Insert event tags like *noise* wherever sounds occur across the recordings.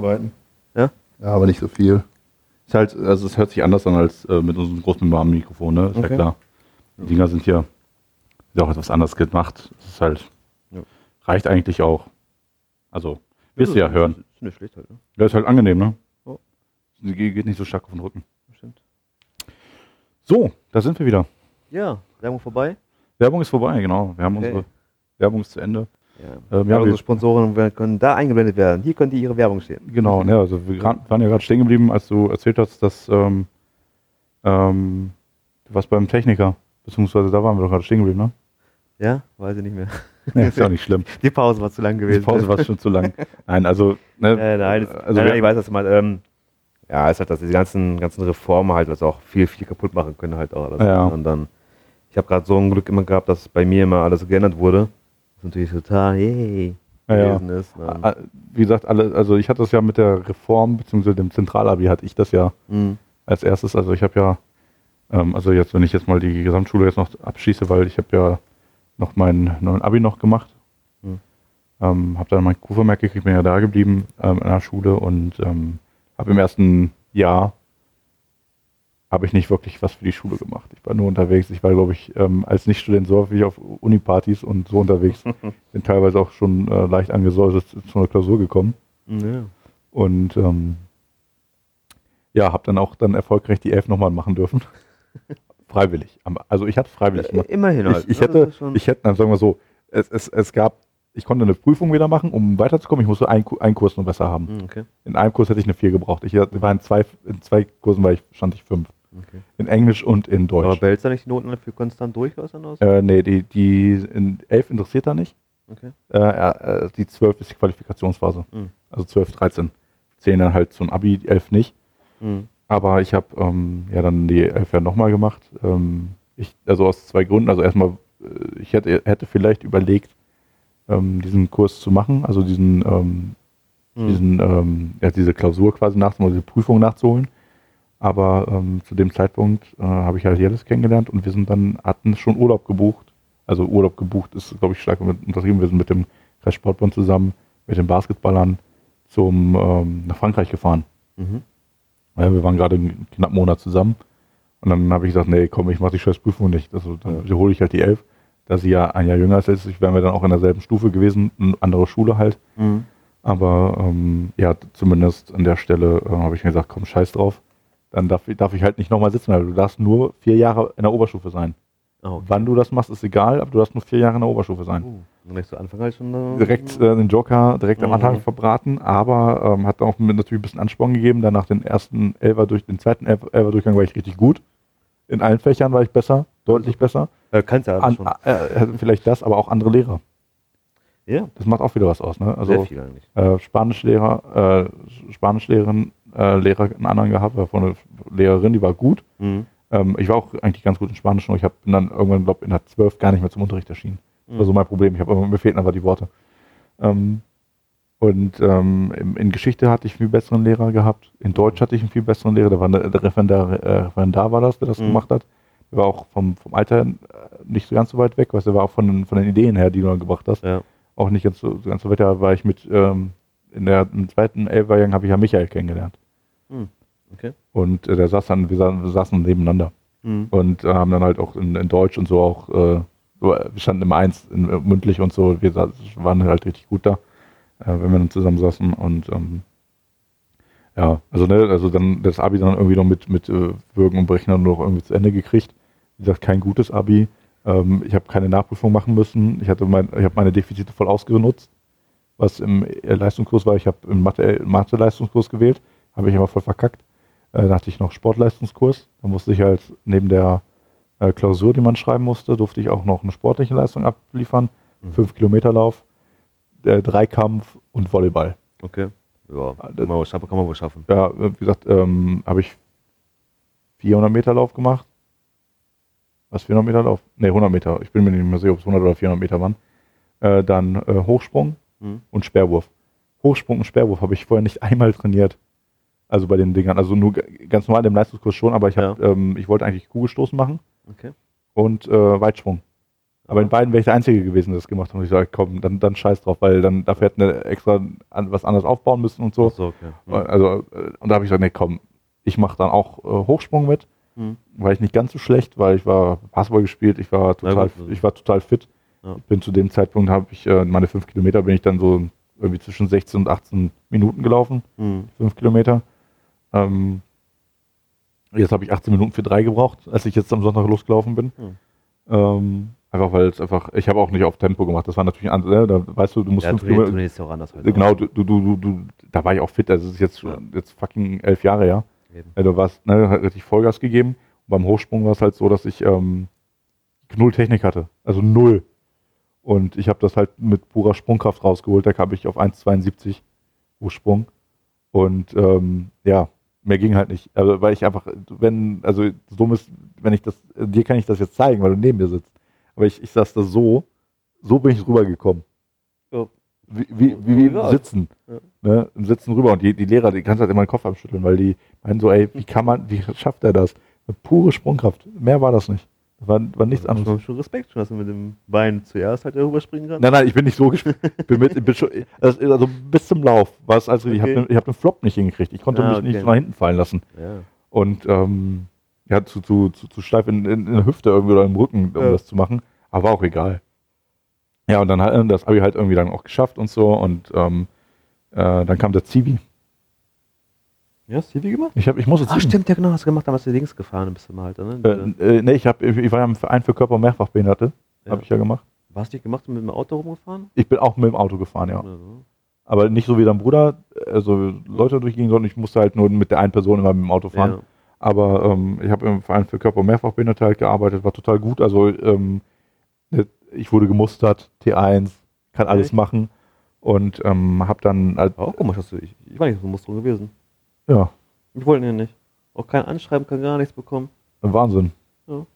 nacharbeiten. Ja? Ja, aber nicht so viel. Ist halt, also es hört sich anders an als äh, mit unserem Großmembran-Mikrofon, ne? Ist ja Okay. klar. Die Dinger sind hier ist auch etwas anders gemacht. Es ist halt, Ja. reicht eigentlich auch. Also, wirst du ja hören. Ist nicht schlecht halt, ne? Ja, ist halt angenehm, ne? Ja. Ge- geht nicht so stark auf den Rücken. Stimmt. So, da sind wir wieder. Ja, Werbung vorbei. Werbung ist vorbei, genau. Wir haben Okay. unsere Werbung ist zu Ende. Ja, Ähm, ja, unsere Sponsoren können da eingeblendet werden. Hier können die ihre Werbung stehen. Genau, ne, also wir waren ja gerade stehen geblieben, als du erzählt hast, dass ähm, ähm, du warst beim Techniker, beziehungsweise da waren wir doch gerade stehen geblieben, ne? Ja, weiß ich nicht mehr. Nee, ist ja auch nicht schlimm. *laughs* Die Pause war zu lang Die gewesen. Pause war schon zu lang. Nein, also, ne, Äh, nein, das, also nein, nein, ich weiß, was du meinst. Ähm, ja, es ist halt, dass die ganzen, ganzen Reformen halt also auch viel, viel kaputt machen können halt auch. Ja. Und dann, ich habe gerade so ein Glück immer gehabt, dass bei mir immer alles geändert wurde. Was natürlich total, hey, Ja, ja. ist. Wie gesagt, alle, also ich hatte das ja mit der Reform, beziehungsweise dem Zentralabi hatte ich das ja Mhm. als erstes. Also ich habe ja, ähm, also jetzt, wenn ich jetzt mal die Gesamtschule jetzt noch abschließe, weil ich habe ja noch meinen neuen Abi noch gemacht. Hm. Ähm, habe dann mein Q-Vermerk gekriegt, bin ja da geblieben ähm, in der Schule und ähm, habe im ersten Jahr habe ich nicht wirklich was für die Schule gemacht. Ich war nur unterwegs. Ich war, glaube ich, ähm, als Nichtstudent so häufig auf Unipartys und so unterwegs. *laughs* Bin teilweise auch schon äh, leicht angesäuselt zu einer Klausur gekommen. Ja. Und ähm, ja, habe dann auch dann erfolgreich die Elf nochmal machen dürfen. *laughs* freiwillig. Also ich hatte freiwillig gemacht. Äh, Immerhin halt. Ich, ich ne? Das hätte, ich hätte, dann sagen wir so, es, es, es gab, ich konnte eine Prüfung wieder machen, um weiterzukommen. Ich musste einen, einen Kurs nur besser haben. Mhm, okay. In einem Kurs hätte ich eine 4 gebraucht. Ich war in zwei, in zwei Kursen war ich, stand ich 5. okay. In Englisch und in Aber Deutsch. behältst du nicht die Noten dafür konstant durch, was? Äh, nee, die, die in 11 interessiert er nicht. Okay. Äh, äh, die 12 ist die Qualifikationsphase. Mhm. Also 12, 13. Zählen dann halt zum Abi, 11 nicht. Mhm. Aber ich habe ähm, ja dann die elf ja nochmal gemacht. Ähm, ich, also aus zwei Gründen. Also erstmal, äh, ich hätte, hätte vielleicht überlegt, ähm, diesen Kurs zu machen, also diesen, ähm, Mhm. diesen ähm, ja, diese Klausur quasi nachzuholen, also die Prüfung nachzuholen. Aber ähm, zu dem Zeitpunkt äh, habe ich halt Jellis kennengelernt und wir sind dann, hatten schon Urlaub gebucht. Also Urlaub gebucht ist, glaube ich, stark untertrieben. Wir sind mit dem Kreissportbund zusammen, mit den Basketballern zum, ähm, nach Frankreich gefahren. Mhm. Ja, wir waren gerade einen knappen Monat zusammen. Und dann habe ich gesagt, nee, komm, ich mache die scheiß Prüfung nicht. Also dann Ja. wiederhole ich halt die elf. Da sie ja ein Jahr jünger ist als ich, wären wir dann auch in derselben Stufe gewesen, eine andere Schule halt. Mhm. Aber ähm, ja, zumindest an der Stelle äh, habe ich mir gesagt, komm, scheiß drauf. Dann darf, ich- darf ich halt nicht nochmal sitzen, weil du darfst nur vier Jahre in der Oberstufe sein. Ah, okay. Wann du das machst, ist egal, aber du darfst nur vier Jahre in der Oberstufe sein. Uh, dann hast du Anfang halt schon. äh, Direkt äh, den Joker direkt am Mhm. Anfang verbraten, aber ähm, hat auch mir natürlich ein bisschen Ansporn gegeben. Danach den ersten Elfer durch den zweiten Elfer Elfer-Durchgang war ich richtig gut. In allen Fächern war ich besser, deutlich besser. Äh, kannst ja An, schon. äh, äh, vielleicht das, aber auch andere Lehrer. ja, Das macht auch wieder was aus. Ne? sehr Also viel eigentlich. äh, Spanischlehrer, äh, Spanischlehrerin, äh, Lehrer, einen anderen gehabt, war von einer Lehrerin, die war gut. Mhm. Ähm, ich war auch eigentlich ganz gut in Spanisch, nur ich hab, bin dann irgendwann, glaube in der 12 gar nicht mehr zum Unterricht erschienen. Das war so mein Problem. Ich habe immer- mir fehlten einfach die Worte. Ähm, und ähm, in, Geschichte hatte ich einen viel besseren Lehrer gehabt. In Deutsch hatte ich einen viel besseren Lehrer. Der, war der, der Referendar, äh, Referendar war das, der das Mhm. gemacht hat. Der war auch vom, vom Alter äh, nicht so ganz so weit weg, was der war auch von den, von den Ideen her, die du dann gebracht hast. Ja. Auch nicht ganz so, so ganz so weit. Da war ich mit ähm, in der im zweiten Elferjahrgang habe ich ja Michael kennengelernt. Mhm. Okay. Und äh, der saß dann, wir, sa- wir saßen nebeneinander Mhm. und äh, haben dann halt auch in, in Deutsch und so auch, äh, so, wir standen immer eins in, äh, mündlich und so, wir sa- waren halt richtig gut da, äh, wenn wir dann zusammen saßen und ähm, ja, also ne, also dann das Abi dann irgendwie noch mit, mit äh, Würgen und Berechnen noch irgendwie zu Ende gekriegt. Wie gesagt, kein gutes Abi. Ähm, ich habe keine Nachprüfung machen müssen. Ich hatte mein, ich habe meine Defizite voll ausgenutzt, was im äh, Leistungskurs war. Ich habe im Mathe, Mathe-Leistungskurs gewählt, habe ich aber voll verkackt. Äh, da hatte ich noch Sportleistungskurs. Da musste ich halt neben der äh, Klausur, die man schreiben musste, durfte ich auch noch eine sportliche Leistung abliefern. Mhm. Fünf Kilometer Lauf, äh, Dreikampf und Volleyball. Okay. Ja, das- kann man, wohl schaffen, man wohl schaffen. Ja, äh, wie gesagt, ähm, habe ich 400 Meter Lauf gemacht. Was, 400 Meter Lauf? Ne, 100 Meter. Ich bin mir nicht mehr sicher, ob es 100 oder 400 Meter waren. Äh, dann äh, Hochsprung Mhm. und Speerwurf. Hochsprung und Speerwurf habe ich vorher nicht einmal trainiert. Also bei den Dingern. Also nur ganz normal im Leistungskurs schon, aber ich, hab, ähm, ich wollte eigentlich Kugelstoßen machen Okay. und äh, Weitsprung. Aber in beiden wäre ich der Einzige gewesen, der das gemacht hat. Und ich sage, komm, dann, dann scheiß drauf, weil dann dafür hätten wir extra an, was anderes aufbauen müssen und so. So, okay. Mhm. Also, äh, und da habe ich gesagt, nee, komm, ich mache dann auch äh, Hochsprung mit. Mhm. War ich nicht ganz so schlecht, weil ich war Basketball gespielt, ich war total, gut. ich war total fit. Ja. Bin zu dem Zeitpunkt, habe ich äh, meine fünf Kilometer, bin ich dann so irgendwie zwischen 16 und 18 Minuten gelaufen, Mhm. fünf Kilometer. Ähm, jetzt habe ich 18 Minuten für drei gebraucht, als ich jetzt am Sonntag losgelaufen bin. Mhm. Ähm, einfach weil es einfach, ich habe auch nicht auf Tempo gemacht. Das war natürlich ein, ne, da weißt du, du musst Ja, fünf Kilometer, ja auch anders heute. genau, du, du, du, du, da war ich auch fit. Also es ist jetzt schon jetzt fucking elf Jahre, ja. Eben. Ja, du warst, ne, hat richtig Vollgas gegeben. Und beim Hochsprung war es halt so, dass ich ähm, null Technik hatte. Also null. Und ich habe das halt mit purer Sprungkraft rausgeholt. Da kam ich auf 1,72 Hochsprung. Und ähm, ja, mehr ging halt nicht. Also, weil ich einfach, wenn, also dumm ist, wenn ich das, dir kann ich das jetzt zeigen, weil du neben mir sitzt. Aber ich, ich saß da so, so bin ich rübergekommen. Ja. Wie, wie, wie, wie. Sitzen. Ja. Ne, im Sitzen rüber. Und die, die Lehrer, die kannst halt immer den Kopf abschütteln, weil die meinen so, ey, wie kann man, wie schafft er das? Eine pure Sprungkraft. Mehr war das nicht. War, war nichts Also, anderes. schon Respekt, schon, dass man mit dem Bein zuerst halt darüber springen kann. Nein, nein, ich bin nicht so gespielt. *laughs* bin mit, bin schon, also bis zum Lauf war es also, ich habe Okay. den, ich hab den Flop nicht hingekriegt. Ich konnte Ah, mich okay. nicht nach hinten fallen lassen. Ja. Und ähm, ja, zu, zu, zu, zu steif in, in, in der Hüfte irgendwie oder im Rücken, um Ja. das zu machen. Aber war auch egal. Ja, und dann halt, das habe ich halt irgendwie dann auch geschafft und so. Und ähm, äh, dann kam der Zivi. Ja, hast du wie gemacht? Ich, hab, ich musste Ah, ziehen. stimmt, ja genau, hast du gemacht, damals du links gefahren bist du mal halt, ne? Äh, äh, nee, ich, hab, ich war ja im Verein für Körper- und Mehrfachbehinderte. Ja. Habe ich ja gemacht. Warst du nicht gemacht und mit dem Auto rumgefahren? Ich bin auch mit dem Auto gefahren, ja. Oder so? Aber nicht so wie dein Bruder, also Leute durchgehen, sondern ich musste halt nur mit der einen Person immer mit dem Auto fahren. Ja. Aber ähm, ich habe im Verein für Körper- und Mehrfachbehinderte halt gearbeitet, war total gut. Also ähm, ne, ich wurde gemustert, T1, kann alles Echt? machen. Und ähm, habe dann halt, auch komisch, hast du, ich, ich war nicht so Musterung gewesen. Ja, Ich wollte ihn nicht. Auch kein Anschreiben, kann gar nichts bekommen. Wahnsinn. Ja.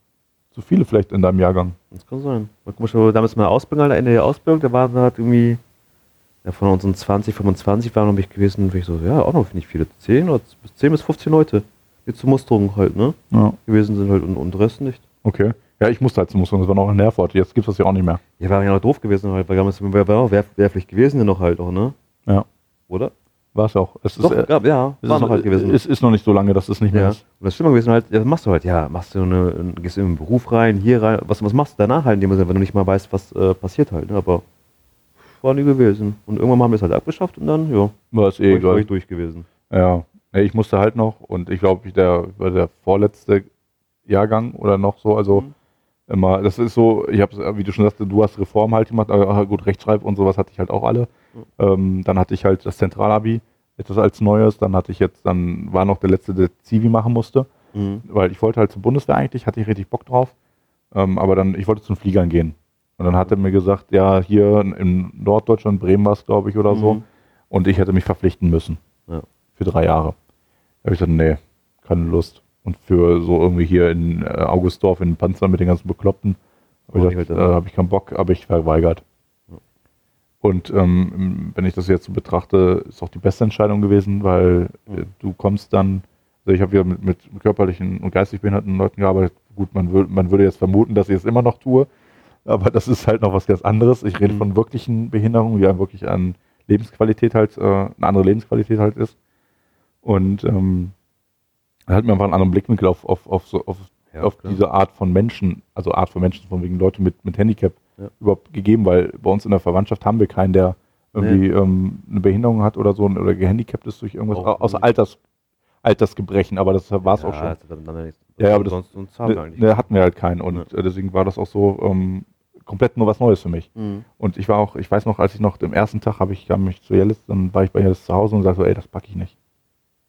Zu viele vielleicht in deinem Jahrgang. Das kann sein. Wo wir damals mal Ausbildung, Ende der Ausbildung, da waren halt irgendwie, ja, von unseren 20, 25 waren noch mich gewesen, und ich so, ja, auch noch nicht viele. 10 oder bis 10 bis 15 Leute, die zur Musterung halt, ne, Ja, gewesen sind halt und, und Rest nicht. okay. Ja, ich musste halt zum Musterung, das war noch in Herford. Jetzt gibt es das ja auch nicht mehr. Ja, war ja noch doof gewesen halt, weil damals wir waren auch wehr, wehrpflicht gewesen ja noch halt auch, ne? Ja. Oder? War es auch. Es ist, Doch, äh, gab, ja, es ist, noch halt gewesen. Es ist noch nicht so lange, dass es nicht mehr ja. ist. Und das Schlimme gewesen halt, ja, was machst du halt, ja, machst du eine, gehst in den Beruf rein, hier rein, was, was machst du danach halt in dem Sinne, wenn du nicht mal weißt, was äh, passiert halt, ne? aber war nie gewesen. Und irgendwann haben wir es halt abgeschafft und dann, ja, War es eh egal. durch gewesen. Ja, ich musste halt noch und ich glaube, ich der war der vorletzte Jahrgang oder noch so, also Mhm. immer, das ist so, ich habe, wie du schon sagst, du hast Reform halt gemacht, aber gut, Rechtschreib und sowas hatte ich halt auch alle. Ähm, dann hatte ich halt das Zentralabi, etwas als Neues, dann hatte ich jetzt, dann war noch der letzte, der Zivi machen musste, Mhm. weil ich wollte halt zur Bundeswehr eigentlich, hatte ich richtig Bock drauf, ähm, aber dann, ich wollte zum Fliegern gehen. Und dann hat er mir gesagt, ja, hier in Norddeutschland, Bremen war es, glaube ich, oder so, Mhm. und ich hätte mich verpflichten müssen. Ja. Für drei Jahre. Da habe ich gesagt, nee, keine Lust. Und für so irgendwie hier in äh, Augustdorf in Panzer mit den ganzen Bekloppten, habe ich, gesagt, ich äh, das. habe ich keinen Bock, aber ich verweigert. Und ähm, wenn ich das jetzt so betrachte, ist auch die beste Entscheidung gewesen, weil äh, du kommst dann, also ich habe ja mit, mit körperlichen und geistig behinderten Leuten gearbeitet. Gut, man, wür man würde jetzt vermuten, dass ich es immer noch tue, aber das ist halt noch was ganz anderes. Ich rede Mhm. von wirklichen Behinderungen, die einem wirklich an Lebensqualität halt, äh, eine andere Lebensqualität halt ist. Und ähm, da hat mir einfach einen anderen Blickwinkel auf, auf, auf, so, auf, Ja, auf diese Art von Menschen, also Art von Menschen, von wegen Leute mit, mit Handicap Ja. überhaupt gegeben, weil bei uns in der Verwandtschaft haben wir keinen, der irgendwie ähm, eine Behinderung hat oder so oder gehandicapt ist durch irgendwas, Auch außer. Alters, Altersgebrechen, aber das war es auch schon. also dann, dann, Ja, ja, aber das- sonst, sonst haben wir Ne, ne, hatten wir halt keinen und äh, deswegen war das auch so ähm, komplett nur was Neues für mich. Mhm. Und ich war auch, ich weiß noch, als ich noch den ersten Tag habe ich kam mich zu Jellis, dann war ich bei Jellis zu Hause und sagte so, ey, das packe ich nicht.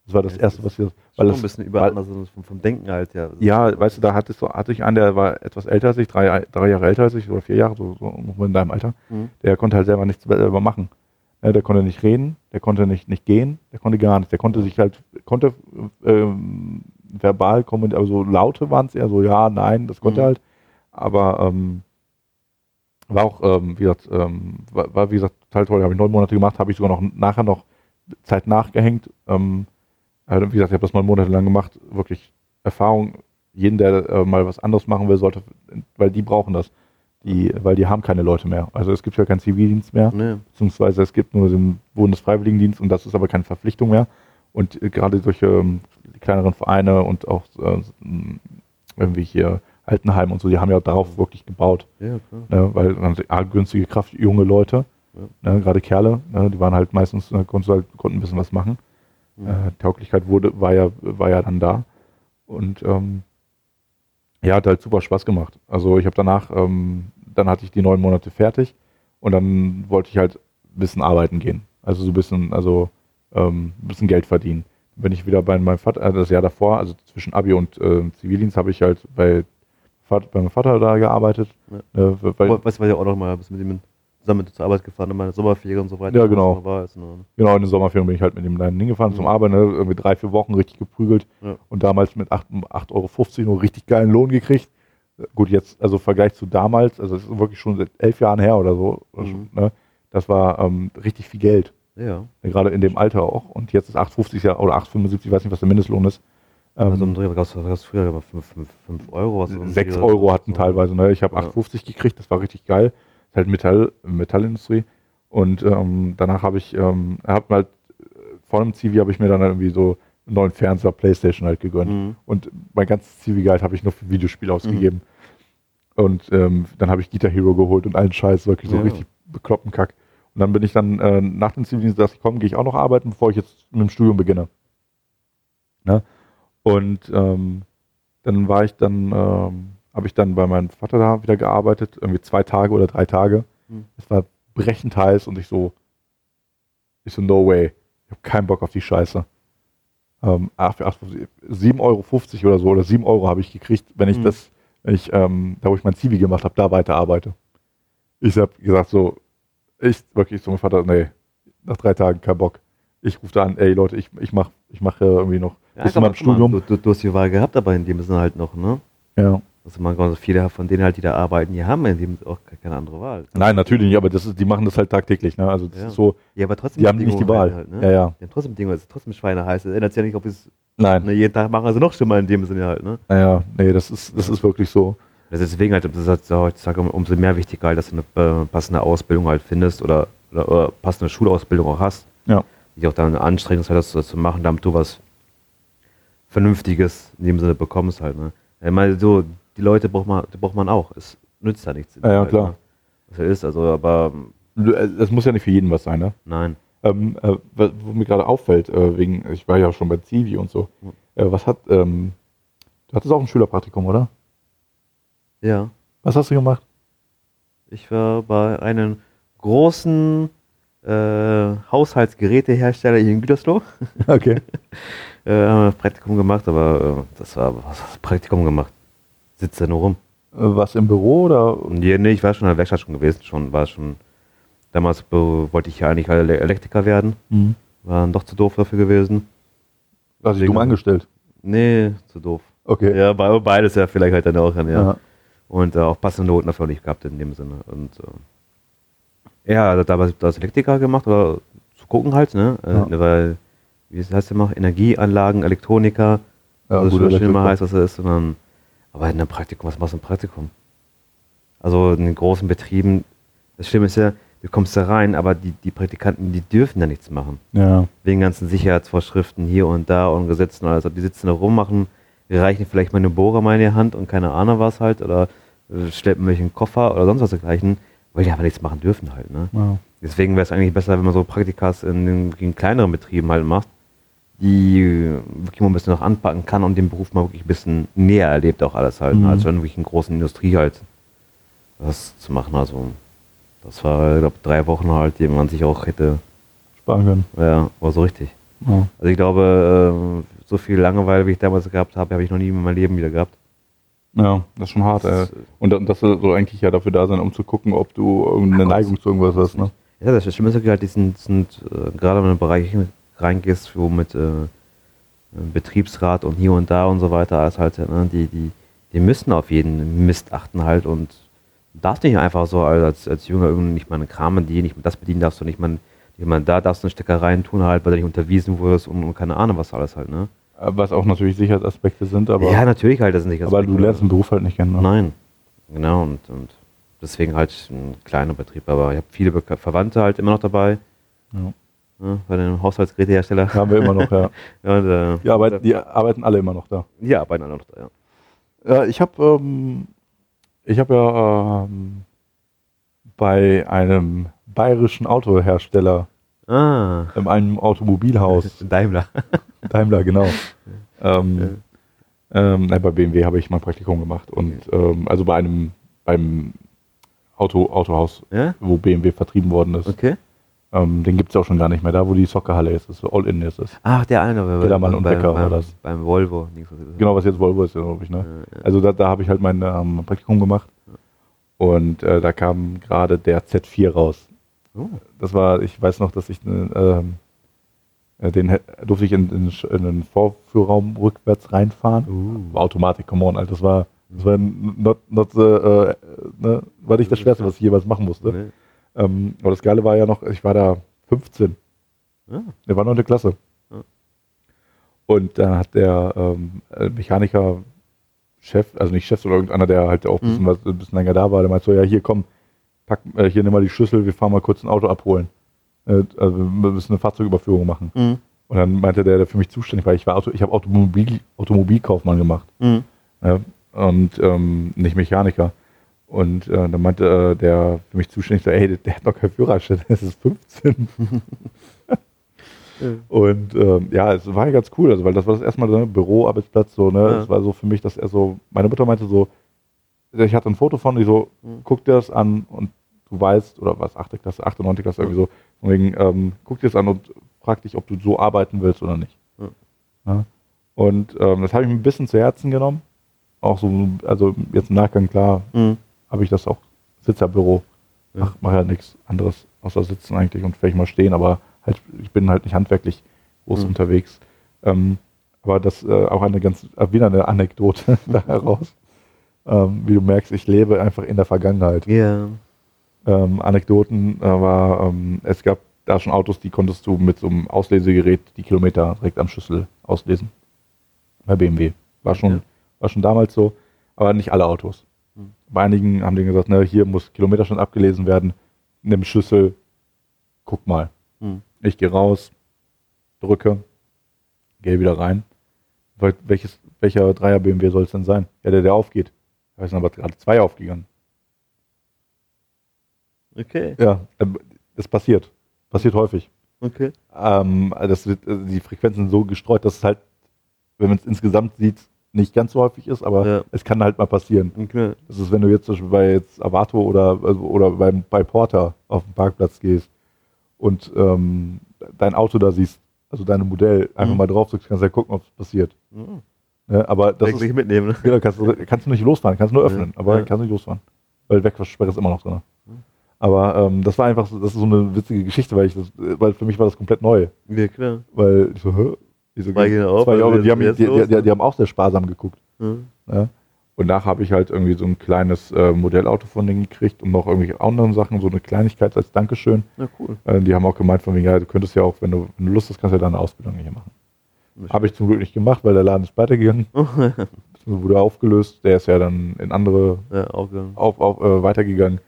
Das war das erste, was wir, weil ein das, bisschen weil- überall also vom, vom Denken halt, ja. ja, weißt du, da hattest du, hatte ich einen, der war etwas älter als ich, drei, drei Jahre älter als ich oder vier Jahre, so, so in deinem Alter. Mhm. Der konnte halt selber nichts selber machen. Ja, der konnte nicht reden, der konnte nicht, nicht gehen, der konnte gar nichts. Der konnte sich halt, konnte ähm, verbal kommunizieren, also Laute waren es eher so, ja, nein, das konnte Mhm. er halt. Aber ähm, war auch, ähm, wie gesagt, ähm, war, war wie gesagt total toll. Habe ich neun Monate gemacht, habe ich sogar noch nachher noch Zeit nachgehängt. Ähm, also, wie gesagt, ich habe das mal monatelang gemacht. Wirklich Erfahrung. Jeden, der äh, mal was anderes machen will, sollte, weil die brauchen das. Die, weil die haben keine Leute mehr. Also es gibt ja keinen Zivildienst mehr, Nee. beziehungsweise es gibt nur den Bundesfreiwilligendienst und das ist aber keine Verpflichtung mehr. Und äh, gerade durch ähm, kleineren Vereine und auch äh, irgendwie hier Altenheim und so, die haben ja darauf wirklich gebaut. Ja. Ne, weil dann ah, günstige Kraft, junge Leute, ne, gerade Kerle, ne, die waren halt meistens, ne, konnten, halt, konnten ein bisschen was machen. Mhm. Äh, Tauglichkeit wurde, war ja, war ja dann da. Und ähm, ja, hat halt super Spaß gemacht. Also ich habe danach, ähm, dann hatte ich die neun Monate fertig und dann wollte ich halt ein bisschen arbeiten gehen. Also so ein bisschen, also ähm, ein bisschen Geld verdienen. Bin ich wieder bei meinem Vater, äh, das Jahr davor, also zwischen Abi und äh, Zivildienst, habe ich halt bei, bei meinem Vater da gearbeitet. Ja. Äh, weil, du, weil ich auch noch mal bis mit ihm zusammen zur Arbeit gefahren, in meiner Sommerferien und so weiter. Ja, genau. War, ist, ne? Genau, in den Sommerferien bin ich halt mit dem dann hingefahren zum Mhm. Arbeiten, ne, irgendwie drei, vier Wochen richtig geprügelt Ja. und damals mit 8 8,50 Euro nur richtig geilen Lohn gekriegt. Gut, jetzt, also im Vergleich zu damals, also das ist wirklich schon seit elf Jahren her oder so, Mhm. ne, das war ähm, richtig viel Geld, Ja. gerade in dem Alter auch. Und jetzt ist 8,50 ja, oder 8,75, ich weiß nicht, was der Mindestlohn ist. Ähm, Also im Dreh gab es früher aber 5 Euro. Was so- 6 Euro hatten so- teilweise. Ne? Ich habe Ja. 8,50 gekriegt, das war richtig geil. Ist halt Metall, Metallindustrie. Und ähm, danach habe ich, ähm, hab halt, vor dem Zivi habe ich mir dann irgendwie so einen neuen Fernseher, Playstation halt gegönnt. Mhm. Und mein ganzes Zivi-Gehalt habe ich nur für Videospiele ausgegeben. Und ähm, dann habe ich Guitar Hero geholt und allen Scheiß, wirklich so Ja. richtig bekloppten Kack. Und dann bin ich dann äh, nach dem Zivildienst, dass ich komme, gehe ich auch noch arbeiten, bevor ich jetzt mit dem Studium beginne. Ne? Und ähm, dann war ich dann, ähm, habe ich dann bei meinem Vater da wieder gearbeitet, irgendwie zwei Tage oder drei Tage. Hm. Es war brechend heiß und ich so, ich so, no way. Ich habe keinen Bock auf die Scheiße. Ähm, ach, für 7,50 Euro oder so, oder 7 Euro habe ich gekriegt, wenn ich Hm. das, wenn ich, ähm, da wo ich mein Zivi gemacht habe, da weiter arbeite. Ich habe gesagt so, ich wirklich so, mein Vater, nee, nach drei Tagen kein Bock. Ich rufe da an, ey Leute, ich, ich mach, ich mache irgendwie noch Ja, bis zu meinem Studium. Du, du, du hast die Wahl gehabt, aber in dem Sinne halt noch, ne? Ja. Also man also viele von denen halt, die da arbeiten, die haben in dem auch keine andere Wahl. Nein, natürlich nicht, aber das ist, die machen das halt tagtäglich. Ne? Also das Ja. ist so, Ja, aber trotzdem die haben nicht die Bedingungen Wahl. Halt, ne? Ja, ja. Die haben trotzdem es ist trotzdem Schweine heiß. Es ändert sich ja nicht, ob es Nein, ne, jeden Tag machen, also noch schlimmer in dem Sinne halt, ne? naja, nee, das ist, das ist wirklich so. Das ist deswegen halt, das ist halt heutzutage um- umso mehr wichtig halt, dass du eine äh, passende Ausbildung halt findest oder, oder, oder passende Schulausbildung auch hast. Ja. Die auch dann anstrengend halt, das zu- zu machen, damit du was Vernünftiges in dem Sinne bekommst halt, ne? Ich meine, so, die Leute braucht man, die braucht man auch. Es nützt ja nichts. Ja, ja, klar. Ne? Was er ist, also, aber Du, äh, Das muss ja nicht für jeden was sein, ne? nein. Ähm, äh, wo mir gerade auffällt, äh, wegen, ich war ja schon bei Zivi und so. Äh, was hat, ähm, du hattest auch ein Schülerpraktikum, oder? Ja. Was hast du gemacht? Ich war bei einem großen äh, Haushaltsgerätehersteller hier in Gütersloh. Okay. *laughs* Äh, haben wir Praktikum gemacht, aber äh, das war was Praktikum gemacht. Sitzt da nur rum. Äh, Was im Büro oder? Hier, nee, ich war schon in der Werkstatt schon gewesen, schon, war schon. Damals wollte ich ja eigentlich Ele- Elektriker werden. Mhm. War doch zu doof dafür gewesen. Du dich dumm angestellt? Nee, zu doof. Okay. Ja, be- beides ja vielleicht halt dann auch, ja. Ja. Und äh, auch passende Noten dafür nicht gehabt in dem Sinne. Und äh, ja, da habe ich das Elektriker gemacht, oder zu gucken halt, ne? Äh, Ja. Weil, wie es heißt immer, Energieanlagen, Elektroniker, Ja, also gut, schon, immer heißt, was er ist. Und dann, aber in einem Praktikum, was machst du im Praktikum? Also in den großen Betrieben, das Schlimme ist ja, du kommst da rein, aber die, die Praktikanten, die dürfen da nichts machen. Ja. Wegen ganzen Sicherheitsvorschriften hier und da und Gesetzen. Also die sitzen da rum, machen, reichen vielleicht mal eine Bohrer mal in die Hand und keine Ahnung was halt oder äh, schleppen welchen Koffer oder sonst was dergleichen, weil die aber nichts machen dürfen halt. Ne? ja. Deswegen wäre es eigentlich besser, wenn man so Praktikas in, den- in kleineren Betrieben halt macht, die wirklich mal ein bisschen noch anpacken kann und den Beruf mal wirklich ein bisschen näher erlebt auch alles halt, Mhm. ne? als irgendwie in großen Industrie halt das zu machen. Also das war, ich glaube, drei Wochen halt, die man sich auch hätte, Sparen können. ja, war so richtig. Ja. Also ich glaube, ähm, so viel Langeweile, wie ich damals gehabt habe, habe ich noch nie in meinem Leben wieder gehabt. ja, das ist schon hart. Das, äh, Und da- das soll eigentlich ja dafür da sein, um zu gucken, ob du irgendeine. Neigung zu irgendwas hast, ne? Ja, das Schlimme ist halt, die sind, sind äh, gerade wenn in Bereiche reingehst, wo mit äh, Betriebsrat und hier und da und so weiter, als halt, ne, die, die, die müssen auf jeden Mist achten halt und darfst nicht einfach so als, als Jünger irgendwie nicht mal eine Kram die nicht mal das bedienen darfst du nicht mal, nicht mal da darfst du eine Steckereien tun halt, weil du nicht unterwiesen wurdest und, und keine Ahnung was alles halt, ne? Äh, Was auch natürlich Sicherheitsaspekte sind, aber, ja, natürlich halt, das sind nicht aber du lernst den Beruf halt nicht kennen. Ne? Nein. Genau, und, und deswegen halt ein kleiner Betrieb. Aber ich habe viele Verwandte halt immer noch dabei. Ja. Ja, bei dem Haushaltsgerätehersteller. Haben wir immer noch, ja. *laughs* Ja, und, äh, Die arbeiten, die arbeiten alle immer noch da. die arbeiten alle noch da, ja. Ja, ich habe ähm, ich habe ja ähm, bei einem bayerischen Autohersteller Ah, in einem Automobilhaus, *laughs* Daimler. *laughs* Daimler, genau. Ähm, ähm, nein, bei BMW habe ich mein Praktikum gemacht und ähm, also bei einem beim Auto, Autohaus, Ja? wo BMW vertrieben worden ist. Okay. Ähm, den gibt es auch schon gar nicht mehr, da wo die Soccerhalle ist, das All-In ist es. Ach, der eine. bei- Kellermann und Becker beim, war das. Beim Volvo. Genau, was jetzt Volvo ist, glaube ich. Ne? Ja, ja. Also da, da habe ich halt mein ähm, Praktikum gemacht und äh, da kam gerade der Z4 raus. Oh. Das war, ich weiß noch, dass ich ne, ähm, äh, den durfte ich in, in, in den Vorführraum rückwärts reinfahren. Uh. Automatik, come on, Alter, das war, das war not, not the, äh, ne, war nicht das Schwerste, was ich jeweils machen musste. Nee. Ähm, aber das Geile war ja noch, ich war da 15. Ah. Der war noch in der Klasse. Ja. Und da hat der ähm, äh, Mechaniker Chef, also nicht Chef, oder irgendeiner, der halt auch ein bisschen, Mhm. was, ein bisschen länger da war, der meinte so, ja hier komm, pack, äh, hier nimm mal die Schlüssel, wir fahren mal kurz ein Auto abholen. Äh, also wir müssen eine Fahrzeugüberführung machen. Mhm. Und dann meinte der, der für mich zuständig war, ich war Auto, ich habe Automobil, Automobilkaufmann gemacht. Mhm. Ja, und ähm, nicht Mechaniker. Und äh, dann meinte äh, der für mich zuständig, so, ey, der, der hat noch keinen Führerschein, *laughs* das ist 15. Und ähm, ja, es war ja ganz cool, also weil das war das erstmal ne, Büro, Arbeitsplatz, so, ne? Ja. Es war so für mich, dass er so, meine Mutter meinte so, ich hatte ein Foto von, die so, Mhm. guck dir das an und du weißt, oder was, 8. Klasse, 8. 9. Klasse, irgendwie so, von wegen, ähm, guck dir das an und frag dich, ob du so arbeiten willst oder nicht. Ja. Ja. Und ähm, das habe ich mir ein bisschen zu Herzen genommen. Auch so, also jetzt im Nachgang, klar, Mhm. Habe ich das auch, Sitzerbüro, Ja. mach, mach ja nichts anderes außer sitzen eigentlich und vielleicht mal stehen, aber halt, ich bin halt nicht handwerklich groß Mhm. unterwegs. Ähm, aber das äh, auch eine ganz, äh, wieder eine Anekdote *laughs* da heraus. Ähm, wie du merkst, ich lebe einfach in der Vergangenheit. Ja. Ähm, Anekdoten äh, war, ähm, es gab da schon Autos, die konntest du mit so einem Auslesegerät die Kilometer direkt am Schlüssel auslesen. Bei BMW. War schon, Ja. war schon damals so, aber nicht alle Autos. Bei einigen haben die gesagt, ne, hier muss Kilometerstand abgelesen werden, nimm Schlüssel, guck mal. Mhm. Ich gehe raus, drücke, gehe wieder rein. Wel- Welches, welcher Dreier BMW soll es denn sein? Ja, der, der aufgeht. Da sind aber gerade zwei aufgegangen. Okay. Ja, ähm, das passiert. Passiert häufig. Okay. Ähm, das äh, die Frequenzen sind so gestreut, dass es halt, wenn man es insgesamt sieht, nicht ganz so häufig ist, aber Ja. es kann halt mal passieren. okay. Das ist, wenn du jetzt zum Beispiel bei jetzt Avato oder, also, oder beim, bei Porter auf den Parkplatz gehst und ähm, dein Auto da siehst, also dein Modell, einfach Mhm. mal drauf drückst, kannst du ja gucken, ob es passiert. Mhm. Ne? Aber das ist, nicht mitnehmen, ne? genau, kannst, du, kannst du nicht losfahren, kannst nur öffnen, Ja. aber Ja. kannst nicht losfahren. Weil Wegfahrsperre ist immer noch drin. Mhm. Aber ähm, das war einfach so, das ist so eine witzige Geschichte, weil ich das, weil für mich war das komplett neu. Ja, klar. Weil ich so, hä? Ich so, War auch, zwei Jahre, die, haben, die, die, die, ne? haben auch sehr sparsam geguckt. Mhm. Ja? Und nachher habe ich halt irgendwie so ein kleines äh, Modellauto von denen gekriegt und noch irgendwelche anderen Sachen, so eine Kleinigkeit als Dankeschön. Na cool. Äh, die haben auch gemeint von wegen, ja, du könntest ja auch, wenn du, wenn du Lust hast, kannst du ja deine Ausbildung hier machen. Habe ich zum Glück nicht gemacht, weil der Laden ist weitergegangen, *laughs* wurde aufgelöst. Der ist ja dann in andere ja, auf, auf, äh, weitergegangen.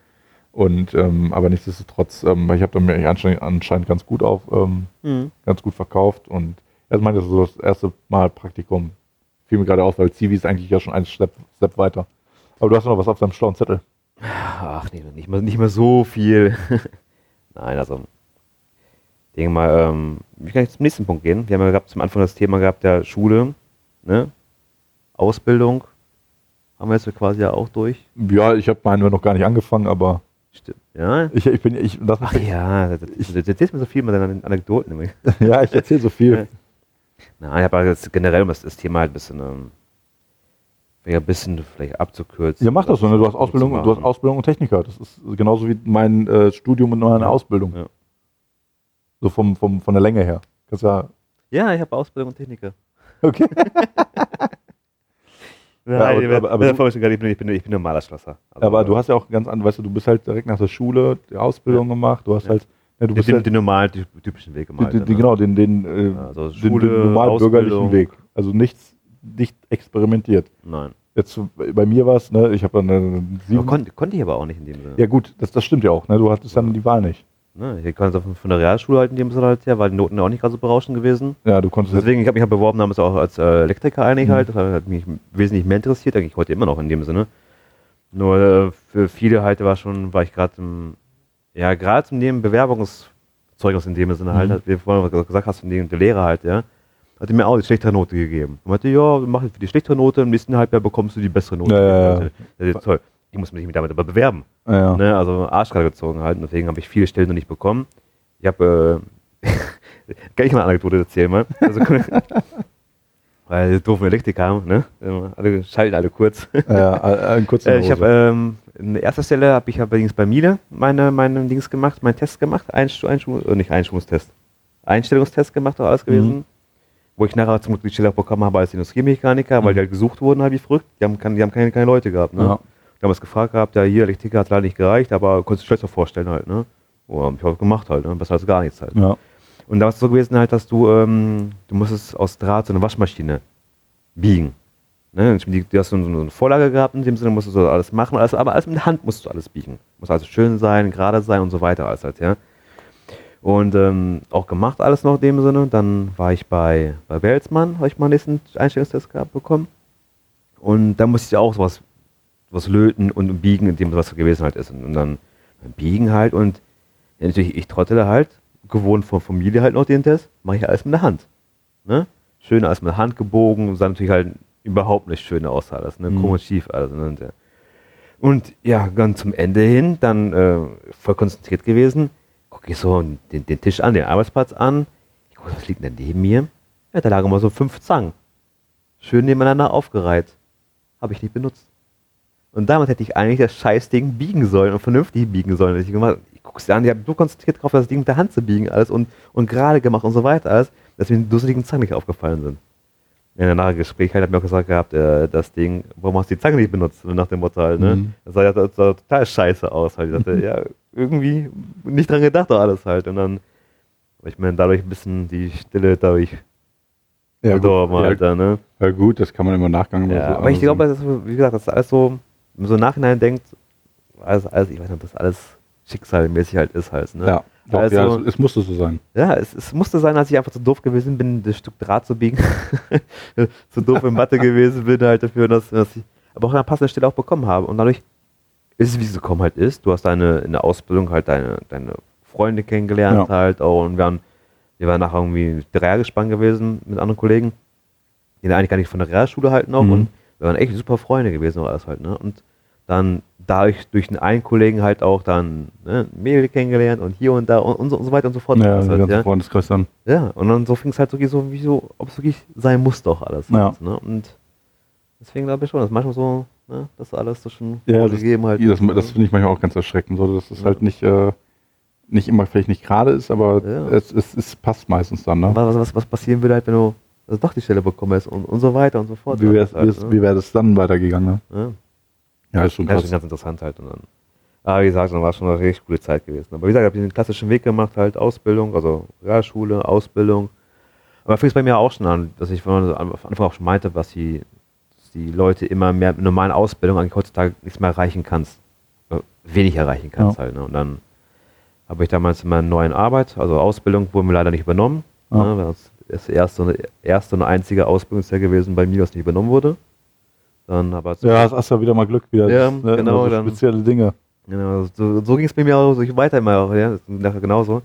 Und ähm, aber nichtsdestotrotz, ähm, ich habe dann mir anscheinend, anscheinend ganz gut auf, ähm, Mhm. ganz gut verkauft und erst meinte das so das erste Mal Praktikum. Fiel mir gerade auf, weil Zivi ist eigentlich ja schon ein Step, Step weiter. Aber du hast noch was auf deinem schlauen Zettel. Ach, nee, nicht mehr, nicht mehr so viel. *laughs* Nein, also. Ich denke mal, ähm, wie kann ich zum nächsten Punkt gehen? Wir haben ja gehabt, zum Anfang das Thema gehabt, der Schule, ne? Ausbildung. Haben wir jetzt quasi ja auch durch. Ja, ich habe meinen noch gar nicht angefangen, aber Stimmt. Ja. ich, ich bin ich mich Ach ja, das, das, das erzählst mir so viel mit deinen Anekdoten. *laughs* ja, ich erzähle so viel. Nein, ich habe jetzt generell um das, das Thema halt ein bisschen, ähm, ein bisschen vielleicht abzukürzen. Ja, mach das so, ne? Du hast Ausbildung, du hast. Ausbildung und Techniker. Das ist genauso wie mein äh, Studium und meine Ja. Ausbildung. Ja. So vom, vom, von der Länge her. Kannst ja. Ja, ich habe Ausbildung und Techniker. Okay. *laughs* Nein, aber- ich, aber- aber bin, du- ich, bin, ich, bin, ich, bin, ich bin normaler Schlosser. Also, Aber du hast ja auch ganz an, weißt du, du bist halt direkt nach der Schule die Ausbildung gemacht. Du hast Ja. halt, ja, du den, bist den, halt den normalen, ty- typischen Weg die, gemalt. die, die, genau den, den, äh, Also den, Schule, den normal bürgerlichen. Weg. Also nichts, nicht experimentiert. Nein. jetzt bei mir war es, ne, ich habe dann eine Aber sieben. konnte, konnte ich aber auch nicht in dem Sinne. Ja gut, das, das stimmt ja auch, ne? Du hattest dann die Wahl nicht. Ne, ich konnte von, von der Realschule halt in dem Sinne halt her, weil die Noten auch nicht gerade so berauschend gewesen. Ja, du konntest Deswegen, ich habe mich halt beworben damals auch als äh, Elektriker eigentlich Mhm. halt. Das hat mich wesentlich mehr interessiert, eigentlich heute immer noch in dem Sinne. Nur äh, für viele halt war schon, war ich gerade im, ja, gerade in dem Bewerbungszeugnis in dem Sinne halt, Mhm. wie du vorhin gesagt hast, dem, der Lehrer halt, ja, hat mir auch die schlechtere Note gegeben. Und meinte, ja, mach jetzt für die schlechtere Note, im nächsten Halbjahr bekommst du die bessere Note. Ja, ja, ja. Toll. Ich muss mich damit aber bewerben. ja, ja. Ne, also Arschkarte gezogen halt. Und deswegen habe ich viele Stellen noch nicht bekommen. Ich habe, äh, *laughs* kann ich mal eine Anekdote erzählen mal? Also, *laughs* weil die doofen Elektriker haben, ne? Alle schalten alle kurz. ja, ein kurzer Äh, ich habe ähm, in erster Stelle habe ich allerdings bei Miele meine, meine Dings gemacht, meinen Test gemacht, Einstu Einstu äh, nicht Einschulungstest, Einstellungstest gemacht, auch alles gewesen. Wo ich nachher zum Glück die Stelle bekommen habe als Industriemechaniker, weil Mhm. die halt gesucht wurden, halt wie verrückt. Die haben, kein- die haben keine, keine Leute gehabt. Ne? Ja. damals gefragt gehabt, ja, hier, Elektriker hat leider nicht gereicht, aber konntest du dir schlechter vorstellen halt, ne? Oh, hab ich auch gemacht halt, ne? Besser als gar nichts halt. ja. Und da war es so gewesen halt, dass du, ähm, du musstest aus Draht so eine Waschmaschine biegen. Ne? Du du hast so so eine Vorlage gehabt, in dem Sinne musstest du alles machen, alles, aber alles mit der Hand musst du alles biegen. Muss also schön sein, gerade sein und so weiter alles halt, ja. Und ähm, auch gemacht alles noch in dem Sinne. Dann war ich bei, bei Welsmann, habe ich mal einen nächsten Einstellungstest gehabt bekommen. Und da musste ich auch sowas was löten und biegen, in dem was gewesen halt ist. Und, und dann biegen halt und ja, natürlich, ich trottele halt, gewohnt von Familie halt noch den Test, mache ich alles mit der Hand. Ne? Schön alles mit der Hand gebogen, sah natürlich halt überhaupt nicht schön aus alles, ne? Mhm. komisch schief alles. Ne? Und, ja. dann zum Ende hin, dann äh, voll konzentriert gewesen, gucke ich so den, den Tisch an, den Arbeitsplatz an, ich gucke, was liegt denn neben mir? Ja, da lagen immer so fünf Zangen. Schön nebeneinander aufgereiht. Habe ich nicht benutzt. Und damit hätte ich eigentlich das Scheißding biegen sollen und vernünftig biegen sollen. Ich, gemacht, ich guck's dir an, die haben so konzentriert drauf, das Ding mit der Hand zu biegen alles und, und gerade gemacht und so weiter alles, dass mir die dusseligen Zangen nicht aufgefallen sind. In der Nachgespräch halt hat mir auch gesagt gehabt, äh, das Ding, warum hast du die Zange nicht benutzt? Nach dem Motto halt, ne? Mhm. Das sah ja das sah total scheiße aus halt. Ich dachte, *laughs* ja, irgendwie nicht dran gedacht doch alles halt. Und dann, ich meine, dadurch ein bisschen die Stille dadurch Ja, verdorben gut, halt ja, da, ne? ja, gut, das kann man immer im Nachgang Ja, so- aber ich glaube, das ist, wie gesagt, das ist alles so, wenn man so im Nachhinein denkt, alles, alles, ich weiß nicht, ob das alles schicksalmäßig halt ist halt, ne? Ja, doch, Also- ja es, es musste so sein. Ja, es, es musste sein, als ich einfach zu doof gewesen bin, das Stück Draht zu biegen. *laughs* zu doof in Mathe gewesen bin halt dafür, dass, dass ich aber auch an einer passenden Stelle auch bekommen habe. Und dadurch ist es, wie es gekommen halt ist. Du hast deine, in der Ausbildung halt deine, deine Freunde kennengelernt Ja. halt auch und wir waren, wir waren nachher irgendwie Dreier gespannt gewesen mit anderen Kollegen, die eigentlich gar nicht von der Realschule halt noch Mhm. und wir waren echt super Freunde gewesen und alles halt, ne? Und dann dadurch durch den einen Kollegen halt auch dann ne, Mädel kennengelernt und hier und da und, und, so, und so weiter und so fort. Ja, der halt, ganze ja. Freundeskreis dann. Ja, und dann so fing es halt wirklich so, wie so, ob es wirklich sein musste auch alles. Ja. halt, ne? Und deswegen glaube ich schon, dass manchmal so, ne, dass alles so schon Ja, das, gegeben halt. das, ist, das ne? finde ich manchmal auch ganz erschreckend, so, dass es Ja. halt nicht, äh, nicht immer vielleicht nicht gerade ist, aber Ja. es, es, es passt meistens dann. Ne? was, was, was passieren würde halt, wenn du also doch die Stelle bekommst und, und so weiter und so fort. Wie wäre halt, es wie wär das dann weitergegangen? Ne? ne? Ja, ist schon das ist ganz interessant halt. Und dann, aber wie gesagt, dann war es schon eine richtig gute Zeit gewesen. Aber wie gesagt, ich habe den klassischen Weg gemacht, halt Ausbildung, also Realschule, Ausbildung. Aber fing es bei mir auch schon an, dass ich von am Anfang auch schon meinte, was die, dass die Leute immer mehr mit normalen Ausbildung eigentlich heutzutage nichts mehr erreichen kannst. Äh, Wenig erreichen kannst Ja. halt. Ne? Und dann habe ich damals in meiner neuen Arbeit, also Ausbildung, wurde mir leider nicht übernommen. Ja. Ne? Das ist erste, und- erste und einzige Ausbildungsjahr gewesen bei mir, das nicht übernommen wurde. Dann aber Ja, hast, hast ja wieder mal Glück wieder. Ja, Das, ne, genau, So dann- spezielle Dinge. Genau, so, so ging es bei mir auch so ich weiter immer auch, ja, das ist nachher genauso.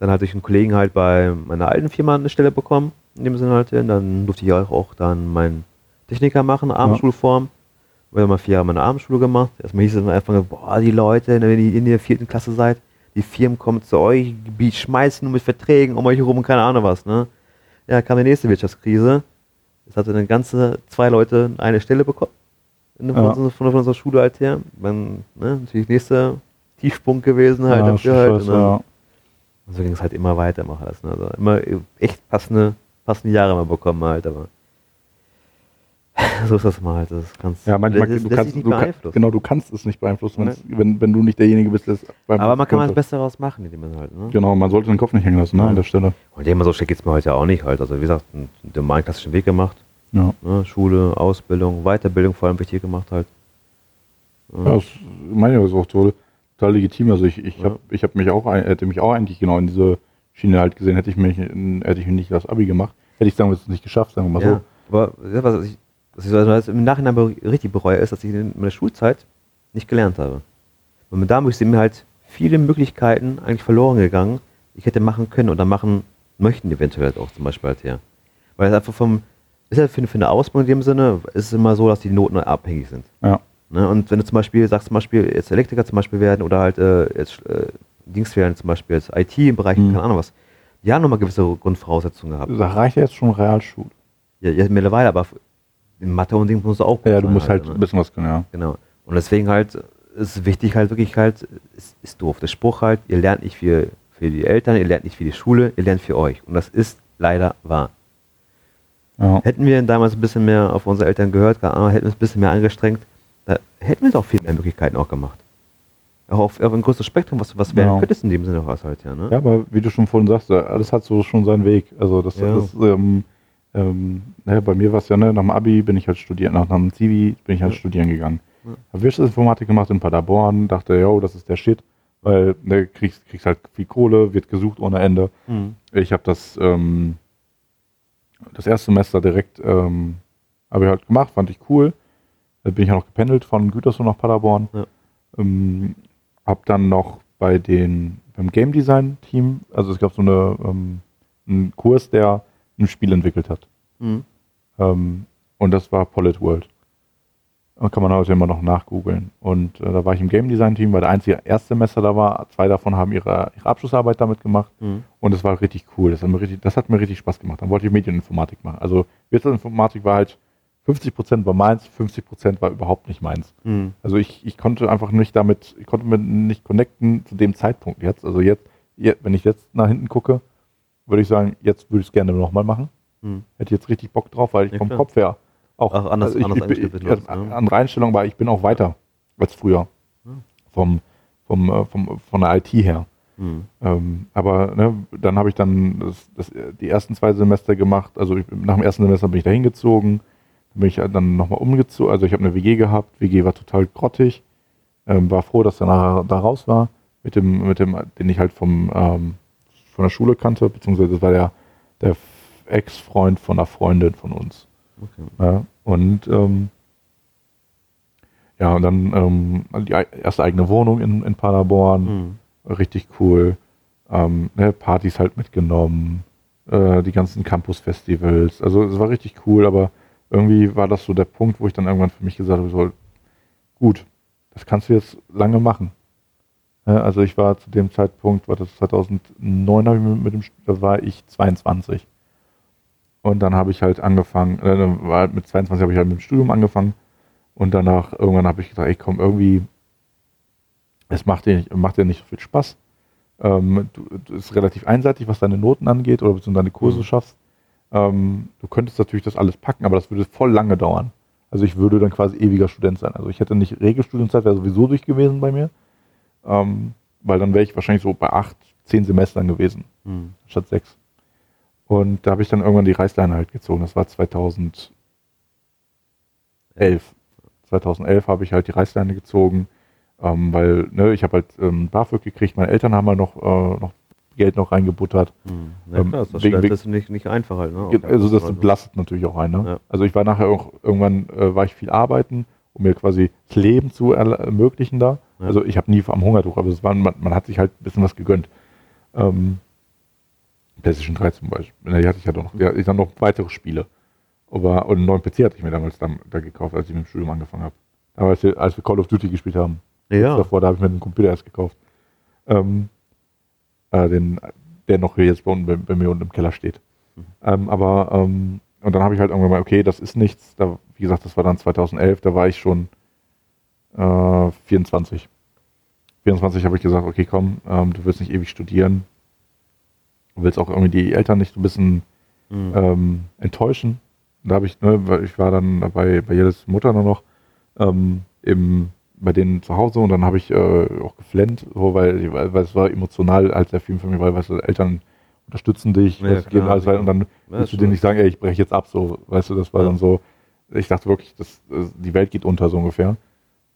Dann halt durch einen Kollegen halt bei meiner alten Firma eine Stelle bekommen, in dem Sinne halt, ja. dann durfte ich auch, auch dann meinen Techniker machen, Abendschulform. Ich habe mal vier Jahre meine Abendschule gemacht. Erstmal hieß es am Anfang, boah, die Leute, wenn ihr in der vierten Klasse seid, die Firmen kommen zu euch, die schmeißen nur mit Verträgen um euch herum und keine Ahnung was, ne? Ja, kam die nächste Wirtschaftskrise. Es hatte eine ganze, zwei Leute eine Stelle bekommen. In, von, Ja. unserer- von, unserer Schule halt her. Dann, ne, natürlich nächster Tiefpunkt gewesen halt ja, dafür halt. dann, ja. und so ging es halt immer weiter, immer alles. Ne? Also immer echt passende, passende Jahre mal bekommen halt, aber *laughs* so ist das mal halt. Das kannst, ja, manchmal das, du kannst, nicht du beeinflussen. genau, du kannst es nicht beeinflussen, Ne? wenn, wenn du nicht derjenige bist, der es beeinflussen aber man kann mal das. Beste daraus machen, indem man halt, ne? Genau, man sollte den Kopf nicht hängen lassen, ne, Ja. an der Stelle. Und immer so schlecht geht es mir heute auch nicht halt. Also wie gesagt, einen, einen normalen klassischen Weg gemacht. Ja. Ne? Schule, Ausbildung, Weiterbildung vor allem wichtig gemacht halt. Ja, das meine ich ist auch total, total legitim. Also ich, ich Ja. habe ich hab mich auch hätte mich auch eigentlich genau in diese Schiene halt gesehen, hätte ich mich hätte ich nicht das Abi gemacht, hätte ich sagen wir es nicht geschafft, sagen wir mal Ja, aber ja, was ich, was ich so was ich im Nachhinein richtig bereue, ist, dass ich in meiner Schulzeit nicht gelernt habe. Und mit damals sind mir halt viele Möglichkeiten eigentlich verloren gegangen, die ich hätte machen können oder machen möchten, eventuell halt auch zum Beispiel halt her. Weil es einfach vom, ist ja für, für eine Ausbildung in dem Sinne, ist es immer so, dass die Noten abhängig sind. Ja. Ne? Und wenn du zum Beispiel sagst, zum Beispiel jetzt Elektriker zum Beispiel werden oder halt äh, jetzt äh, Dings werden, zum Beispiel jetzt IT im Bereich, Mhm. keine Ahnung was, die haben nochmal gewisse Grundvoraussetzungen gehabt. Da reicht ja jetzt schon Realschule. Ja, ja, mittlerweile, aber in Mathe und Ding musst du auch gut Ja, du musst halt ne? ein bisschen was können, ja. Genau. Und deswegen halt ist wichtig halt wirklich halt, ist, ist doof. Der Spruch halt, ihr lernt nicht für, für die Eltern, ihr lernt nicht für die Schule, ihr lernt für euch. Und das ist leider wahr. ja. Hätten wir damals ein bisschen mehr auf unsere Eltern gehört, hätten wir uns ein bisschen mehr angestrengt, da hätten wir doch viel mehr Möglichkeiten auch gemacht. Auch auf, auf ein größeres Spektrum, was, was werden Genau. könntest in dem Sinne was halt, ja, ne? Ja, aber wie du schon vorhin sagst, alles hat so schon seinen Weg. Also das, Ja. das ähm, ähm, ne, bei mir war es ja, ne, nach dem Abi bin ich halt studieren, nach, nach dem Zivi bin ich halt Ja. studieren gegangen. Ja. Habe Wirtschaftsinformatik gemacht in Paderborn, dachte, yo, das ist der Shit, weil ne, kriegst, kriegst halt viel Kohle, wird gesucht ohne Ende. Mhm. Ich habe das, ähm, das erste Semester direkt ähm, habe ich halt gemacht, fand ich cool. Da bin ich ja noch gependelt von Gütersloh nach Paderborn. Ja. Ähm, hab dann noch bei den beim Game Design Team, also es gab so eine ähm, einen Kurs, der ein Spiel entwickelt hat. Mhm. Ähm, und das war Polit World. Da kann man heute immer noch nachgoogeln. Und äh, da war ich im Game Design Team, weil der einzige Erstsemester da war. Zwei davon haben ihre, ihre Abschlussarbeit damit gemacht. Mhm. Und es war richtig cool. Das hat, mir richtig, das hat mir richtig Spaß gemacht. Dann wollte ich Medieninformatik machen. Also Wirtschaftsinformatik war halt 50% war meins, 50% war überhaupt nicht meins. Mhm. Also ich, ich konnte einfach nicht damit, ich konnte mit nicht connecten zu dem Zeitpunkt jetzt. Also jetzt, je- wenn ich jetzt nach hinten gucke, würde ich sagen, jetzt würde ich es gerne nochmal machen. Mhm. Hätte jetzt richtig Bock drauf, weil ich Ja, vom klar. Kopf her auch, Auch anders- also ich, anders ich, ich, also ne? andere Einstellung war, ich bin auch weiter als früher. Ja. Vom, vom, äh, vom, von der IT her. Mhm. Ähm, aber ne, dann habe ich dann das, das, die ersten zwei Semester gemacht. Also ich, nach dem ersten Semester bin ich da hingezogen. Dann bin ich dann nochmal umgezogen. Also ich habe eine WG gehabt. WG war total grottig. Ähm, war froh, dass er nachher da raus war. Mit dem, mit dem, den ich halt vom, ähm, von der Schule kannte. Beziehungsweise das war der, der Ex-Freund von einer Freundin von uns. Okay. Ja, und ähm, ja, und dann ähm, die ei- erste eigene Wohnung in, in Paderborn Mhm. richtig cool. Ähm, ne, Partys halt mitgenommen, äh, die ganzen Campus-Festivals. Also es war richtig cool, aber irgendwie war das so der Punkt, wo ich dann irgendwann für mich gesagt habe, so, gut, das kannst du jetzt lange machen. Ja, also ich war zu dem Zeitpunkt, war das 2009, hab ich mit, mit dem, da war ich 22. Und dann habe ich halt angefangen, äh, dann war halt mit 22 habe ich halt mit dem Studium angefangen und danach irgendwann habe ich gesagt, ey komm, irgendwie, es macht dir nicht, macht dir nicht so viel Spaß. Ähm, du, du ist relativ einseitig, was deine Noten angeht oder beziehungsweise deine Kurse Mhm. schaffst. Ähm, du könntest natürlich das alles packen, aber das würde voll lange dauern. Also ich würde dann quasi ewiger Student sein. Also ich hätte nicht Regelstudienzeit, wäre sowieso durch gewesen bei mir. Ähm, weil dann wäre ich wahrscheinlich so bei acht, zehn Semestern gewesen, Mhm. statt sechs. Und da habe ich dann irgendwann die Reißleine halt gezogen. Das war 2011. 2011 habe ich halt die Reißleine gezogen, ähm, weil ne, ich habe halt ähm, BAföG gekriegt. Meine Eltern haben halt noch, äh, noch Geld noch reingebuttert. Mhm. Ja, Ähm, klar, das ist wegen- ist nicht, nicht einfach halt, ne? Also das belastet natürlich auch einen. Ne? Ja. Also ich war nachher auch irgendwann äh, war ich viel arbeiten, um mir quasi das Leben zu ermöglichen da. Ja. Also ich habe nie am Hungertuch, aber es war, man, man hat sich halt ein bisschen was gegönnt. Ähm, PlayStation 3 zum Beispiel. Die hatte ich ja noch. Die, ich dann noch weitere Spiele. Aber, und einen neuen PC hatte ich mir damals dann, da gekauft, als ich mit dem Studium angefangen habe. Damals, als wir Call of Duty gespielt haben. Ja. Davor, da habe ich mir den Computer erst gekauft. Ähm, äh, den, der noch hier jetzt bei, bei, bei mir unten im Keller steht. Mhm. Ähm, aber, ähm, und dann habe ich halt irgendwann mal, okay, das ist nichts. Da, wie gesagt, das war dann 2011, da war ich schon äh, 24. 24 habe ich gesagt, okay, komm, ähm, du willst nicht ewig studieren. Du willst auch irgendwie die Eltern nicht so ein bisschen Mhm. ähm, enttäuschen. Da habe ich, ne, weil ich war dann bei, bei jedes Mutter dann noch ähm, im, bei denen zu Hause und dann habe ich äh, auch geflennt, so, weil, weil, weil es war emotional halt sehr viel für mich, weil weißt du, Eltern unterstützen dich, Ja, das geben klar. alles weiter und dann Ja, willst du schon- nicht sagen, ey, ich breche jetzt ab, so, weißt du, das war Ja. dann so, ich dachte wirklich, das, die Welt geht unter, so ungefähr.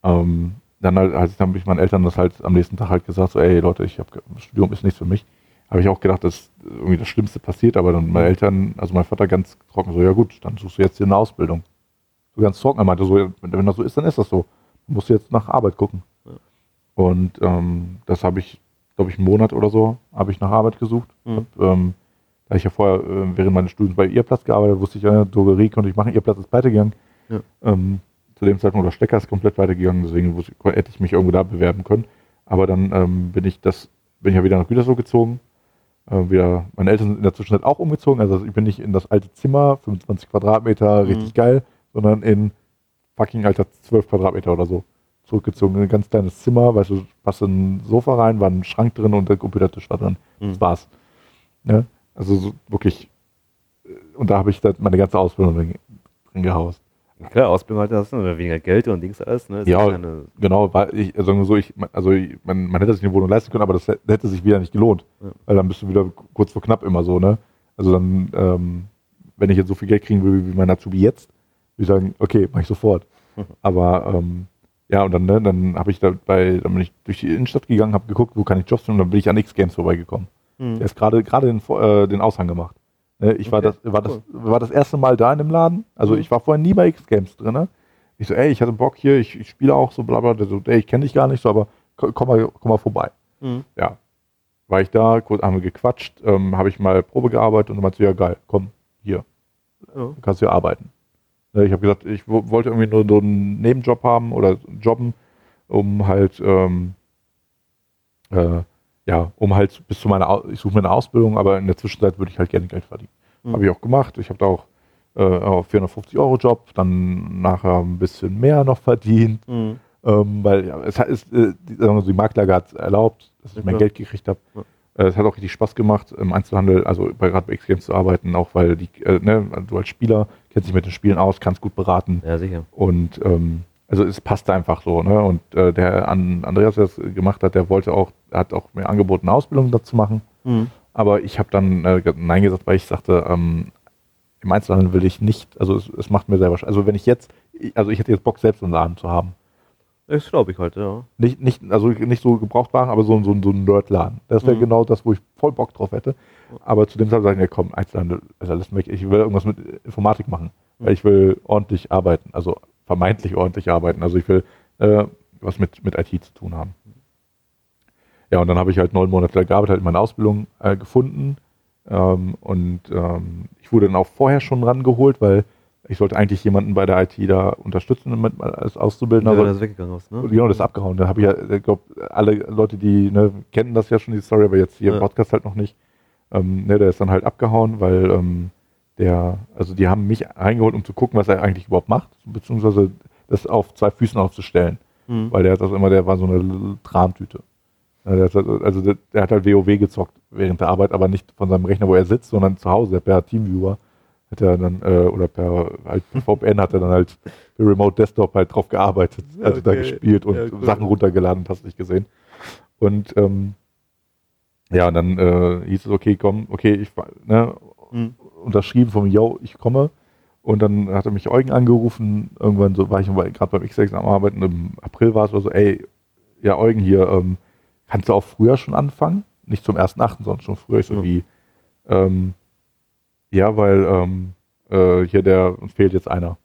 Ähm, dann halt, halt, dann habe ich meinen Eltern das halt am nächsten Tag halt gesagt, so, ey, Leute, ich habe Studium ist nichts für mich. Habe ich auch gedacht, dass irgendwie das Schlimmste passiert, aber dann meine Eltern, also mein Vater ganz trocken, so, ja gut, dann suchst du jetzt hier eine Ausbildung. So ganz trocken, er meinte so, wenn, wenn das so ist, dann ist das so. Du musst jetzt nach Arbeit gucken. Ja. Und ähm, das habe ich, glaube ich, einen Monat oder so, habe ich nach Arbeit gesucht. Mhm. Hab, ähm, da ich ja vorher äh, während meines Studiums bei Ihrplatz gearbeitet, wusste ich ja, Drogerie konnte ich machen, Ihrplatz ist pleite gegangen. Ja. Ähm, zu dem Zeitpunkt der Stecker ist komplett weitergegangen, deswegen wusste hätte ich mich irgendwo da bewerben können. Aber dann ähm, bin ich das, bin ich ja wieder nach Gütersloh gezogen. Äh, wieder, meine Eltern sind in der Zwischenzeit auch umgezogen, also ich bin nicht in das alte Zimmer, 25 Quadratmeter, Mhm. richtig geil, sondern in fucking alter 12 Quadratmeter oder so zurückgezogen. In ein ganz kleines Zimmer, weißt du, passt ein Sofa rein, war ein Schrank drin und der Computertisch war drin. Das Mhm. war's. Ne? Also so wirklich, äh, und da habe ich dann meine ganze Ausbildung drin, drin gehaust. Klar, Ausbildung halt, hast du weniger Geld und Dings alles, ne? Ist Ja, keine- Genau, weil ich, also so, ich, also ich, man, man hätte sich eine Wohnung leisten können, aber das hä- hätte sich wieder nicht gelohnt. Ja. Weil dann bist du wieder kurz vor knapp immer so, ne? Also dann, ähm, wenn ich jetzt so viel Geld kriegen würde wie mein Azubi jetzt, würde ich sagen, okay, mache ich sofort. Mhm. *laughs* Aber ähm, ja, und dann, ne, dann habe ich da bei, dann bin ich durch die Innenstadt gegangen, habe geguckt, wo kann ich Jobs finden und dann bin ich an X-Games vorbeigekommen. Mhm. Der ist gerade gerade den, äh, den Aushang gemacht. Ne, ich war, Okay, das, war, das, cool. war das erste Mal da in dem Laden. Also Mhm. ich war vorher nie bei X-Games drin. Ich so, ey, ich hatte Bock hier, ich, ich spiele auch so, bla bla. Der so, ey, ich kenne dich gar nicht so, aber komm, mal, komm mal vorbei. Mhm. Ja. War ich da, kurz haben wir gequatscht, ähm, habe ich mal Probe gearbeitet und dann meinte sie, ja geil, komm, hier, Ja. kannst hier arbeiten. Ne, Ich habe gesagt, ich wo- wollte irgendwie nur so einen Nebenjob haben oder jobben, um halt, ähm, äh, ja, um halt bis zu meiner, ich suche mir eine Ausbildung, aber in der Zwischenzeit würde ich halt gerne Geld verdienen. Mhm. Habe ich auch gemacht. Ich habe da auch äh, auch 450 Euro Job, dann nachher ein bisschen mehr noch verdient, Mhm. ähm, weil ja, es ist, äh, die, sagen wir so, die Marktlage hat es erlaubt, dass ich Ja, mehr klar. Geld gekriegt habe. Ja. Äh, Es hat auch richtig Spaß gemacht, im Einzelhandel, also bei gerade bei X-Games zu arbeiten, auch weil die, äh, ne, du als Spieler kennst dich mit den Spielen aus, kannst gut beraten ja, sicher. und ähm, also es passte einfach so, ne? Und äh, der an Andreas, der das gemacht hat, der wollte auch, hat auch mir angeboten, eine Ausbildung dazu machen. Mhm. Aber ich habe dann äh, Nein gesagt, weil ich sagte, ähm, im Einzelhandel will ich nicht, also es, es macht mir selber, Sch- also wenn ich jetzt, ich- also ich hätte jetzt Bock, selbst einen Laden zu haben. Das glaube ich halt, ja. Nicht, nicht, also nicht so Gebrauchtwagen, aber so, so, so ein Nerdladen. Das wäre Mhm. genau das, wo ich voll Bock drauf hätte. Aber zu dem Zeitpunkt sagen, ja komm, Einzelhandel, also lass mich, ich will irgendwas mit Informatik machen. Weil ich will ordentlich arbeiten, also vermeintlich ordentlich arbeiten. Also ich will äh, was mit, mit IT zu tun haben. Ja, und dann habe ich halt neun Monate gearbeitet, halt meine Ausbildung äh, gefunden. Ähm, und ähm, ich wurde dann auch vorher schon rangeholt, weil ich sollte eigentlich jemanden bei der IT da unterstützen mit, als Auszubildender. Ja, das weggegangen ist, ne? Genau, das ist abgehauen. Da habe ich ja, ich glaube, alle Leute, die ne, kennen das ja schon, die Story, aber jetzt hier Ja. im Podcast halt noch nicht. Ähm, ne, der ist dann halt abgehauen, weil ähm, der, also die haben mich reingeholt, um zu gucken, was er eigentlich überhaupt macht, beziehungsweise das auf zwei Füßen aufzustellen. Mhm. Weil der hat das immer, der war so eine der hat, halt- also der, der hat halt WoW gezockt während der Arbeit, aber nicht von seinem Rechner, wo er sitzt, sondern zu Hause per Teamviewer hat er dann, äh, oder per, halt per *laughs* VPN hat er dann halt per Remote Desktop halt drauf gearbeitet, also da okay. gespielt und Ja, cool. Sachen runtergeladen und hast nicht gesehen. Und ähm, ja, und dann äh, hieß es, okay, komm, okay, ich ne, Mhm. Unterschrieben vom Yo, ich komme. Und dann hat er mich Eugen angerufen, irgendwann so war ich gerade beim X6 am Arbeiten, im April war es oder so, ey, ja Eugen hier, ähm, kannst du auch früher schon anfangen? Nicht zum 1.8., sondern schon früher. Ich so Ja. wie, ähm, ja, weil ähm, äh, hier der, uns fehlt jetzt einer.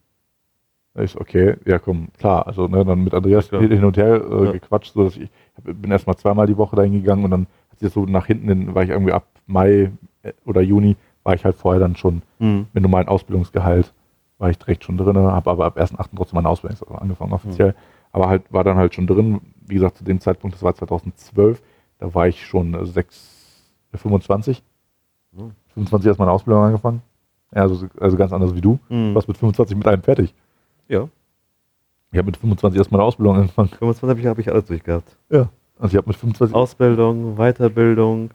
Ich so, okay, ja komm, klar, also ne, dann mit Andreas Klar. hin und her äh, Ja. gequatscht, so dass ich, hab, bin erstmal zweimal die Woche dahin gegangen und dann hat sich so nach hinten, hin, war ich irgendwie ab Mai äh, oder Juni, war ich halt vorher dann schon Mhm. mit normalem Ausbildungsgehalt, war ich direkt schon drin, habe aber ab 1.8. trotzdem meine Ausbildung angefangen offiziell, aber halt war dann halt schon drin, wie gesagt, zu dem Zeitpunkt, das war 2012, da war ich schon äh, sechs, äh, 25, Mhm. 25 erst meine Ausbildung angefangen, ja, also, also ganz anders wie du, Mhm. du warst mit 25 mit einem fertig. Ja, Ich habe mit 25 erst meine Ausbildung angefangen. 25 habe ich, hab ich alles durchgehabt. Ja. Also ich habe mit 25, Ausbildung, Weiterbildung,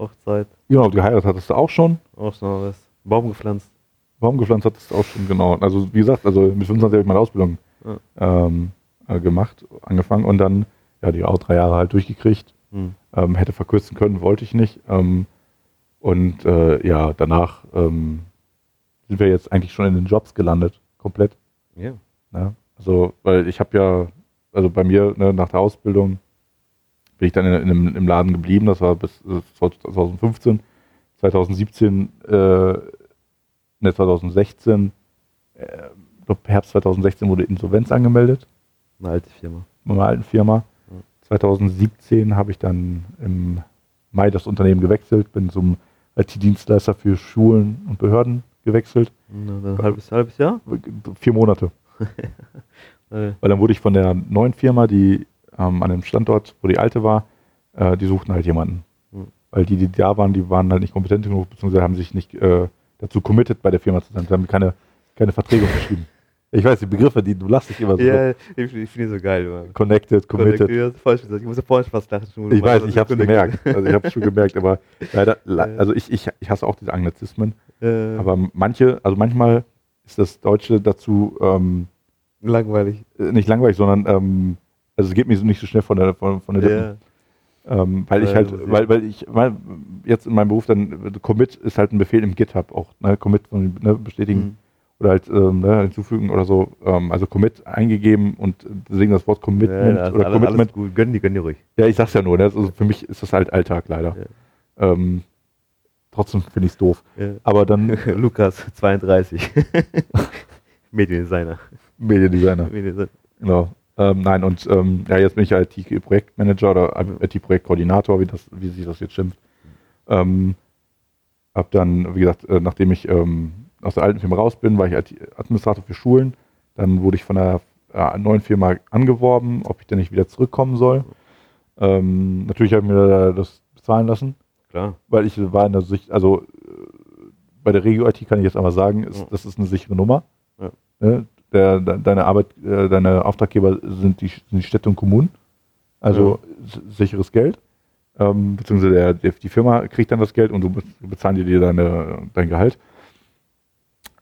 Hochzeit, genau, geheiratet hattest du auch schon. auch schon alles. Baum gepflanzt. Baum gepflanzt hattest du auch schon, genau. Also wie gesagt, also mit 25 habe ich meine Ausbildung ähm, äh, gemacht, angefangen und dann, ja, die auch drei Jahre halt durchgekriegt. Mhm. Ähm, hätte verkürzen können, wollte ich nicht. Ähm, Und äh, ja, danach ähm, sind wir jetzt eigentlich schon in den Jobs gelandet, komplett. Ja. Ne? Also, weil ich habe ja, also bei mir ne, nach der Ausbildung bin ich dann in, in, im, Laden geblieben, das war bis äh, 2015. 2017, äh, ne, 2016, äh, ich glaub, Herbst 2016 wurde Insolvenz angemeldet, Eine alte Firma. bei meiner alten Firma. Ja. 2017 habe ich dann im Mai das Unternehmen gewechselt, bin zum IT-Dienstleister für Schulen und Behörden gewechselt. Na, ein halbes, halbes Jahr? Vier Monate. *laughs* Äh, Weil dann wurde ich von der neuen Firma, die ähm, an dem Standort, wo die alte war, äh, die suchten halt jemanden. Hm. Weil die, die da waren, die waren halt nicht kompetent genug, beziehungsweise haben sich nicht äh, dazu committed, bei der Firma zu sein. Sie haben keine, keine Verträge unterschrieben. Ich weiß, die Begriffe, die du lachst dich immer so. ja, ich, ich finde die so geil. Mann. Connected, committed. Hast falsch gesagt. Ich muss ja vorhin fast lachen. Ich weiß, ich habe es connected. gemerkt. Also ich habe es schon gemerkt, aber *laughs* leider, also ich, ich, ich hasse auch diese Anglizismen. Äh, Aber manche, also manchmal ist das Deutsche dazu ähm, langweilig. äh, nicht langweilig, sondern ähm, also es geht mir so nicht so schnell von der von, von der Lippen. Ja. Ähm, weil ich Ja, halt, weil, weil ich, weil jetzt in meinem Beruf dann, Commit ist halt ein Befehl im GitHub auch, ne, Commit ne, bestätigen Mhm. oder halt ähm, ne, hinzufügen oder so. Ähm, also Commit eingegeben und deswegen das Wort Commitment Ja, das oder alles, Commitment. alles gut. Gönn die, gönn die ruhig. Ja, ich sag's ja nur, ne, also für mich ist das halt Alltag leider. Ähm, trotzdem finde ich es doof. Ja. Aber dann *laughs* Lukas, 32. *laughs* Mediendesigner. Mediendesigner, Mediendesigner. genau. Ähm, nein, und ähm, ja, jetzt bin ich IT-Projektmanager oder IT-Projektkoordinator, wie, das, wie sich das jetzt schimpft. Ähm, hab dann, wie gesagt, äh, nachdem ich ähm, aus der alten Firma raus bin, war ich IT-Administrator für Schulen. Dann wurde ich von der äh, neuen Firma angeworben, ob ich denn nicht wieder zurückkommen soll. Ähm, natürlich habe ich mir das bezahlen lassen, Klar. weil ich war in der Sicht, also äh, bei der Regio-IT kann ich jetzt einmal sagen, ist, das ist eine sichere Nummer. Ja. Der, de, deine Arbeit, äh, deine Auftraggeber sind die, sind die Städte und Kommunen. Also s- sicheres Geld. Ähm, beziehungsweise der, der, die Firma kriegt dann das Geld und du be- bezahlen dir deine, dein Gehalt.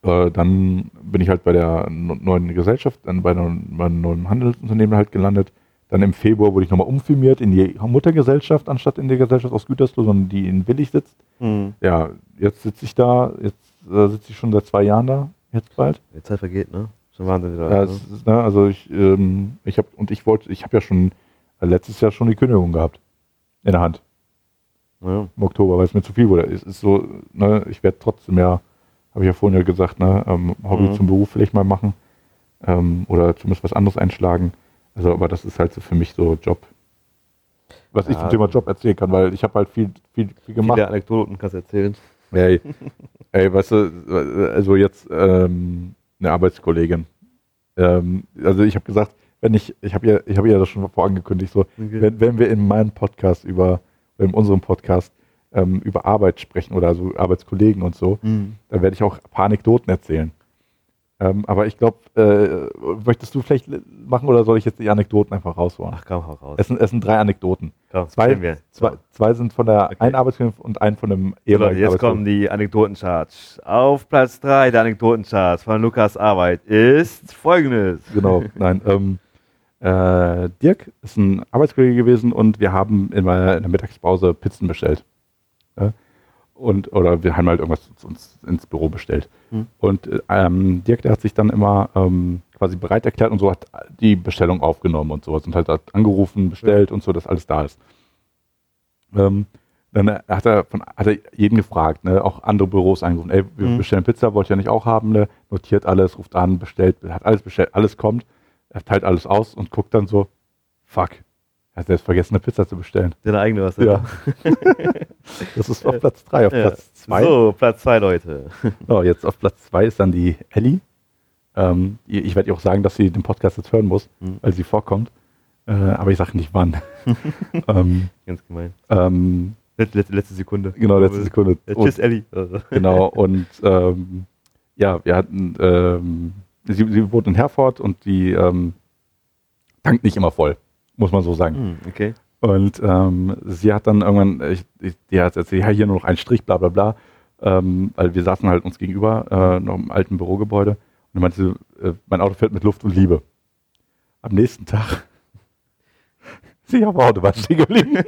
Äh, dann bin ich halt bei der neuen Gesellschaft, dann bei einem, bei einem neuen Handelsunternehmen halt gelandet. Dann im Februar wurde ich nochmal umfirmiert in die Muttergesellschaft, anstatt in der Gesellschaft aus Gütersloh, sondern die in Willig sitzt. Mhm. Ja, jetzt sitze ich da, jetzt äh, sitze ich schon seit zwei Jahren da, jetzt bald. Die Zeit vergeht, ne? Wahnsinn. wieder, Ja, ne? ist, ne, also ich, ähm, ich habe und ich wollte, ich habe ja schon äh, letztes Jahr schon die Kündigung gehabt in der Hand ja. im Oktober, weil es mir zu viel wurde. Es ist so, ne, ich werde trotzdem ja, habe ich ja vorhin ja gesagt, ne, ähm, Hobby Mhm. zum Beruf vielleicht mal machen ähm, oder zumindest was anderes einschlagen. Also, aber das ist halt so für mich so Job, was ich Ja. zum Thema Job erzählen kann, weil ich habe halt viel, viel, viel gemacht. Viele Anekdoten kannst du erzählen. Ey, ey, weißt du, also jetzt ähm, eine Arbeitskollegin. Ähm, also ich habe gesagt, wenn ich, ich habe ja, ich habe ja das schon vorangekündigt, so, Okay. wenn, wenn wir in meinem Podcast über, in unserem Podcast ähm, über Arbeit sprechen oder so Arbeitskollegen und so, Mhm. dann werde ich auch ein paar Anekdoten erzählen. Ähm, aber ich glaube, äh, möchtest du vielleicht machen oder soll ich jetzt die Anekdoten einfach rausholen? Ach komm, hau raus. Es sind, es sind drei Anekdoten. komm, Zwei, wir. zwei, zwei sind von der Okay. einen Arbeitskollegin und einen von So, ehemaligen jetzt kommen die Anekdotencharts. Auf Platz 3 der Anekdotencharts von Lukas Arbeit ist folgendes. Genau, *laughs* nein. Ähm, äh, Dirk ist ein Arbeitskollege gewesen und wir haben in, meiner, in der Mittagspause Pizzen bestellt. Ja? Und, oder wir haben halt irgendwas zu uns ins Büro bestellt. Hm. Und äh, ähm, Dirk, der hat sich dann immer ähm, quasi bereit erklärt und so hat die Bestellung aufgenommen und sowas und halt hat angerufen, bestellt und so, dass alles da ist. Ähm, dann hat er, von, hat er jeden gefragt, ne? auch andere Büros angerufen, ey, wir Mhm. bestellen Pizza, wollt ihr nicht auch haben, ne? notiert alles, ruft an, bestellt, hat alles bestellt, alles kommt, er teilt alles aus und guckt dann so, fuck, er hat jetzt vergessen, eine Pizza zu bestellen. Deine eigene was. Ja. *laughs* das ist auf Platz 3, auf Ja. Platz 2. So, Platz 2, Leute. So, jetzt auf Platz 2 ist dann die Ellie. Ähm, ich werde ihr auch sagen, dass sie den Podcast jetzt hören muss, Mhm. weil sie vorkommt. Äh, aber ich sage nicht wann. *laughs* ähm, Ganz gemein. ähm, Letzte, letzte, letzte Sekunde. genau, letzte Sekunde. Und- tschüss, Elli. Also. genau, und *laughs* ähm, ja, wir hatten, ähm, sie, sie wohnt in Herford und die ähm, tankt nicht immer voll, muss man so sagen. Hm, okay. Und ähm, sie hat dann irgendwann, ich, ich, die hat erzählt, ja, hier nur noch ein Strich, bla bla bla, ähm, weil wir saßen halt uns gegenüber, äh, noch im alten Bürogebäude. Und dann meinte sie, äh, mein Auto fährt mit Luft und Liebe. Am nächsten Tag, *laughs* sie auf der Autobahn stehen geblieben. *laughs*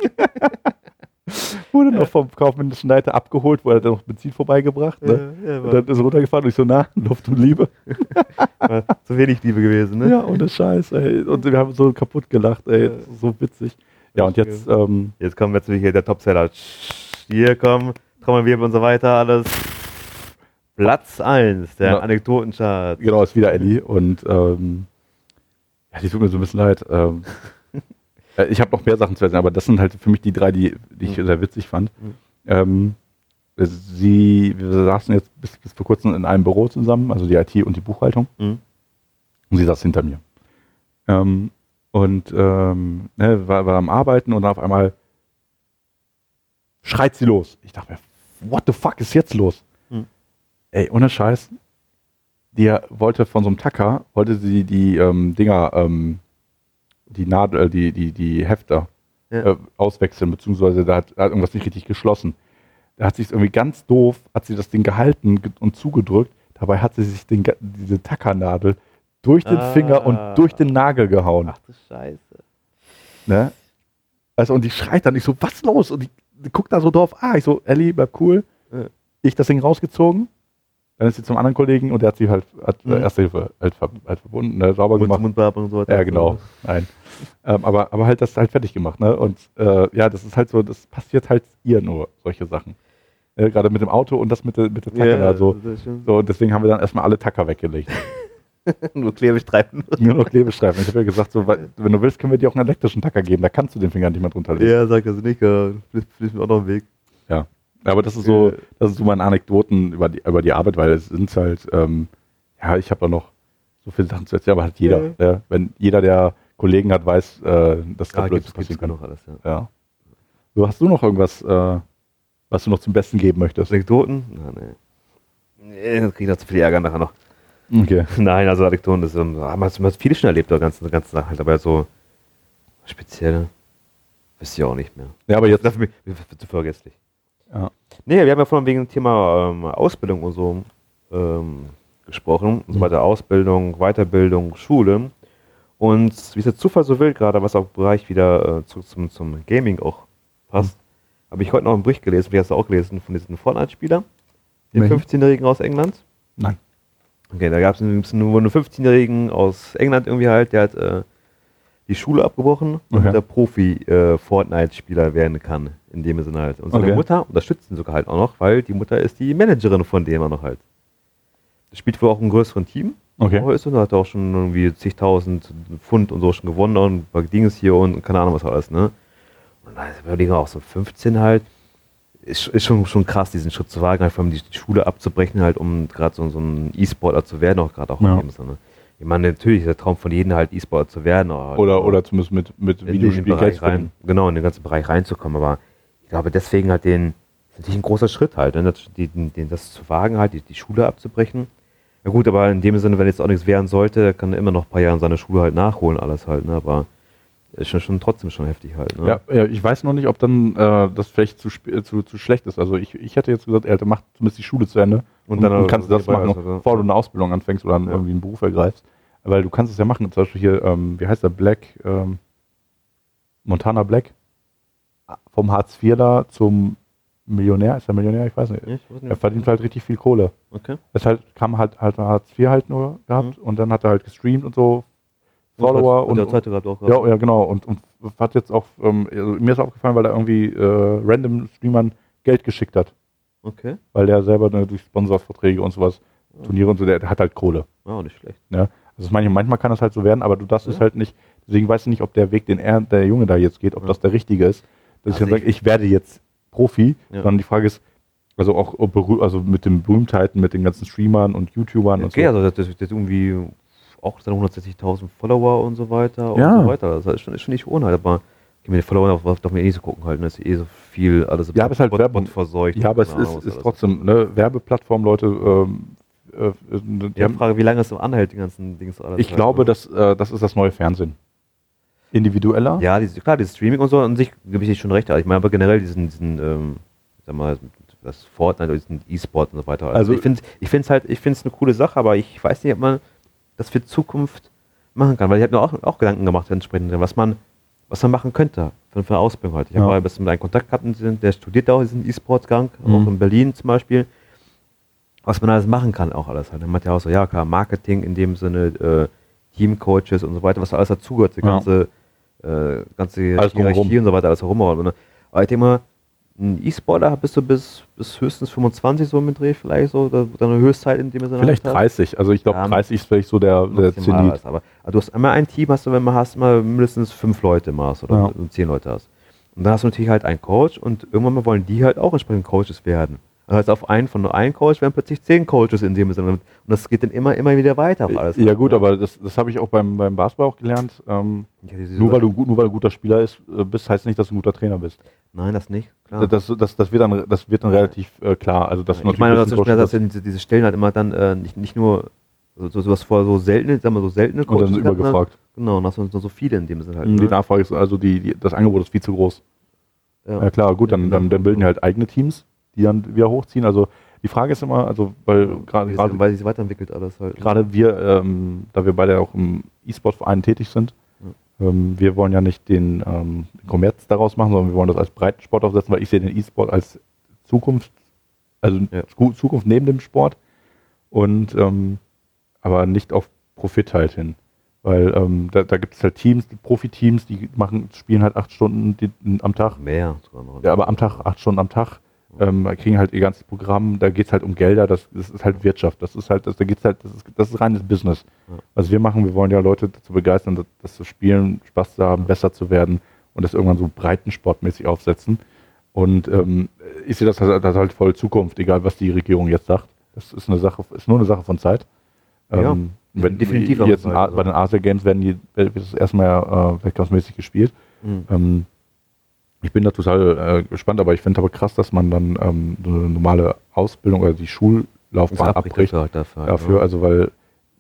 wurde noch vom kaufmännischen Leiter abgeholt, wurde dann noch Benzin vorbeigebracht. Ne? Ja, ja, Und dann ist er runtergefahren und ich so, na, Luft und Liebe. *laughs* war zu wenig Liebe gewesen, ne? Ja, ohne Scheiß, ey. Und wir haben so kaputt gelacht, ey. So witzig. Ja, und jetzt, ähm, Jetzt kommen jetzt hier der Topseller. Hier kommen, Trommelwirbel und so weiter, alles. Platz 1 der Ja. Anekdotenchart. genau, ist wieder Ellie und ähm, ja, die tut mir so ein bisschen leid. Ähm, äh, *laughs* ich habe noch mehr Sachen zu erzählen, aber das sind halt für mich die drei, die, die ich Mhm. sehr witzig fand. Mhm. Ähm, sie, wir saßen jetzt bis, bis vor kurzem in einem Büro zusammen, also die IT und die Buchhaltung. Mhm. Und sie saß hinter mir. Ähm, und ähm, ne, war, war am Arbeiten und dann auf einmal schreit sie los. Ich dachte mir, what the fuck ist jetzt los? Hm. Ey, ohne Scheiß. Die wollte von so einem Tacker, wollte sie die ähm, Dinger, ähm, die Nadel, äh, die, die, die Hefter Ja. äh, auswechseln, beziehungsweise da hat, da hat irgendwas nicht richtig geschlossen. Da hat sich irgendwie ganz doof, hat sie das Ding gehalten ge- und zugedrückt. Dabei hat sie sich den, diese Tackernadel durch den Ah. Finger und durch den Nagel gehauen. Ach du Scheiße. Ne? Also und die schreit dann, ich so, was los? Und die, die guckt da so drauf, ah, ich so, Ellie, bleib cool. Ja. Ich das Ding rausgezogen. Dann ist sie zum anderen Kollegen und der hat sie halt, hat Mhm. Erste Hilfe halt, halt verbunden, ne, sauber Mund, gemacht. Mundbeatmung und so weiter. Ja, genau. Nein. Ähm, aber, aber halt das halt fertig gemacht, ne? Und äh, ja, das ist halt so, das passiert halt ihr nur, solche Sachen. Äh, Gerade mit dem Auto und das mit der, mit der Tacker. Ja, also, das so, und deswegen haben wir dann erstmal alle Tacker weggelegt. *laughs* *laughs* Nur Klebestreifen. *laughs* Nur noch Klebestreifen. Ich habe ja gesagt, so, weil- wenn du willst, können wir dir auch einen elektrischen Tacker geben. Da kannst du den Finger nicht mehr drunter legen. Ja, sagt also nicht, ja, fließt mir auch noch im Weg. Aber das ist so, das ist so meine Anekdoten über die, über die Arbeit, weil es sind halt, ähm, ja, ich habe da noch so viele Sachen zu erzählen, aber halt jeder. Ja. Ja. Wenn jeder, der Kollegen hat, weiß, äh, dass da gibt's passieren kann. genug alles, ja. Ja. So, hast du noch irgendwas, äh, was du noch zum Besten geben möchtest? Anekdoten? Na, nee. Nee, dann krieg ich noch zu viel Ärger nachher noch. Okay. *laughs* Nein, also Anekdoten, das ähm, haben wir haben viele schon erlebt, die ganzen, ganzen Sachen halt, aber so speziell wüsste ich auch nicht mehr. Ja, aber jetzt, Das ist zu vergesslich. Ja. Nee, wir haben ja vorhin wegen dem Thema ähm, Ausbildung und so ähm, gesprochen. Und so Mhm. weiter, Ausbildung, Weiterbildung, Schule. Und wie es der Zufall so will, gerade was auch im Bereich wieder äh, zurück zum, zum Gaming auch passt, Mhm. habe ich heute noch einen Bericht gelesen, wie hast du auch gelesen, von diesem Fortnite-Spieler, den Welchen? 15-Jährigen aus England. Nein. Okay, da gab es nur einen 15-Jährigen aus England irgendwie halt, der hat äh, die Schule abgebrochen, Okay. damit er Profi-Fortnite-Spieler werden kann, in dem Sinne halt. Und seine Okay. Mutter unterstützt ihn sogar halt auch noch, weil die Mutter ist die Managerin von dem auch noch halt. Das spielt wohl auch im größeren Team. Okay. Ist und hat auch schon irgendwie zigtausend Pfund und so schon gewonnen und bei Dings hier und keine Ahnung was alles, ne? Und da überlegen wir auch so 15 halt, ist, ist schon, schon krass, diesen Schritt zu wagen, halt vor allem die, die Schule abzubrechen, halt, um gerade so, so ein E-Sportler zu werden, auch gerade auch Ja. in dem Sinne. Ich meine, natürlich ist der Traum von jedem halt E-Sportler zu werden. aber halt Oder, oder zumindest mit, mit in den Videospiel Bereich Geld rein, verdienen. genau, in den ganzen Bereich reinzukommen. Aber ich glaube, deswegen halt den, ist natürlich ein großer Schritt halt, ne, das, die, den, das zu wagen, halt, die, die Schule abzubrechen. Ja gut, aber in dem Sinne, wenn jetzt auch nichts werden sollte, kann er immer noch ein paar Jahre in seiner Schule halt nachholen, alles halt, ne? Aber ist schon, schon trotzdem schon heftig halt, ne? Ja, ja, ich weiß noch nicht, ob dann äh, das vielleicht zu, äh, zu, zu schlecht ist. Also ich, ich hätte jetzt gesagt, er macht zumindest die Schule zu Ende und, dann kannst du das machen, also, bevor du eine Ausbildung anfängst oder Ja. irgendwie einen Beruf ergreifst. Weil du kannst es ja machen, zum Beispiel hier, ähm, wie heißt der, Black, ähm, Montana Black, vom Hartz-IVler zum Millionär, ist er Millionär? Ich weiß nicht. Ja, ich weiß nicht. Er verdient halt richtig viel Kohle. Okay. Es halt, kam halt, halt Hartz IV halt nur gehabt und dann hat er halt gestreamt und so, Follower und, und, der zweite gehabt auch. ja, ja, genau. Und, und hat jetzt auch, ähm, also mir ist aufgefallen, weil er irgendwie äh, random Streamern Geld geschickt hat. Okay. Weil der selber ne, durch Sponsorverträge und sowas, Turniere und so, der, der hat halt Kohle. Ah, nicht schlecht. Ne? Also manchmal, manchmal kann das halt so werden, aber du darfst Ja. es halt nicht, deswegen weißt du nicht, ob der Weg, den er, der Junge da jetzt geht, ob Ja. das der richtige ist. Dass ich Also dann sage, ich werde jetzt Profi, Ja. sondern die Frage ist, also auch also mit den Berühmtheiten, mit den ganzen Streamern und YouTubern und Okay, so. also das, das, das irgendwie auch seine 160.000 Follower und so weiter Ja. und so weiter. Das ist schon, ist schon nicht ohne halt, aber ich mir die Follower auf, darf mir eh nicht so gucken halt, ne? das ist eh so viel, alles Ja, aber ist halt Werbung. verseucht. Ja, aber es ist, ist trotzdem, ne, Werbeplattform, Leute, ähm, äh, die haben- Frage, wie lange es so anhält, die ganzen Dings alles. ich glaube, ne? dass, äh, das ist das neue Fernsehen. Individueller? Ja, diese, klar, dieses Streaming und so an sich gebe ich schon recht. Ich meine aber generell diesen, diesen ähm, sag mal, das Fortnite, diesen E-Sport und so weiter. Also- Also ich finde es halt, ich finde es eine coole Sache, aber ich weiß nicht, ob man das für Zukunft machen kann, weil ich habe mir auch, auch Gedanken gemacht entsprechend, was man was man machen könnte für, für eine Ausbildung halt. Ich Ja. habe mal ein bisschen mit einem Kontakt gehabt, der studiert auch diesen E-Sports-Gang, Mhm. auch in Berlin zum Beispiel. Was man alles machen kann, auch alles halt. Er meint ja auch so, ja klar, Marketing in dem Sinne, äh, Teamcoaches und so weiter, was da alles dazugehört, die Ja. ganze, äh, ganze Alles. Hierarchie und so weiter, alles herum. Ne? Aber ich denke mal, ein E-Sportler bist du bis, bis höchstens 25 so mit Dreh vielleicht so, deine Höchstzeit in dem Sinne. Vielleicht halt. 30. Also ich glaube, Ja, 30 ist vielleicht so der, der Zenit. was, aber, aber du hast immer ein Team, hast du, wenn man hast, immer mindestens fünf Leute hast oder Ja. zehn Leute hast. Und dann hast du natürlich halt einen Coach und irgendwann mal wollen die halt auch entsprechend Coaches werden. Das heißt, auf einen von nur einem Coach werden plötzlich zehn Coaches in dem Sinne. Und das geht dann immer, immer wieder weiter. Alles Ja gut, aber das, das habe ich auch beim, beim Basketball auch gelernt. Ähm, Ja, nur, weil du, nur weil du ein guter Spieler ist, äh, bist, heißt nicht, dass du ein guter Trainer bist. Nein, das nicht. Klar. Das, das, das, wird dann, das wird dann relativ äh, klar. Also, dass du ich meine, das dass bist. diese, diese Stellen halt immer dann äh, nicht, nicht nur so, so, sowas vor so seltene, sagen wir so seltene und dann gehabt, ne? übergefragt. Genau, und hast du so, so viele in dem Sinne halt. Die ne? Nachfrage ist, also die, die, das Angebot ist viel zu groß. Ja. Ja klar, gut, dann, Ja, dann, dann bilden die halt eigene Teams, die dann wieder hochziehen. Also die Frage ist immer, also weil gerade Weil gerade weil sich weiterentwickelt alles halt. ne? gerade wir, ähm, da wir beide auch im E-Sport-Verein tätig sind, ähm, wir wollen ja nicht den, ähm, den Kommerz daraus machen, sondern wir wollen das als Breitensport aufsetzen, weil ich sehe den E-Sport als Zukunft, also Ja. Zu- Zukunft neben dem Sport und ähm, aber nicht auf Profit halt hin. Weil ähm, da, da gibt es halt Teams, Profiteams, die machen, spielen halt acht Stunden die, am Tag Mehr sogar noch. ja, aber am Tag, acht Stunden am Tag, ähm, kriegen halt ihr ganzes Programm, da geht es halt um Gelder, das, das ist halt Wirtschaft, das ist halt, das, da geht's halt, das ist, das ist reines Business. Ja. Was wir machen, wir wollen ja Leute dazu begeistern, das, das zu spielen, Spaß zu haben, besser zu werden und das irgendwann so breitensportmäßig aufsetzen. Und ähm, ich sehe das, halt- das halt voll Zukunft, egal was die Regierung jetzt sagt. Das ist eine Sache, ist nur eine Sache von Zeit. Ja, Ähm, wenn, definitiv jetzt Zeit, also. bei den Asia Games werden die wird das erstmal äh, wettkampfsmäßig gespielt. Mhm. Ähm, ich bin da total äh, gespannt, aber ich finde aber krass, dass man dann ähm, so eine normale Ausbildung oder die Schullaufbahn abbricht dafür. dafür. ne? Also weil,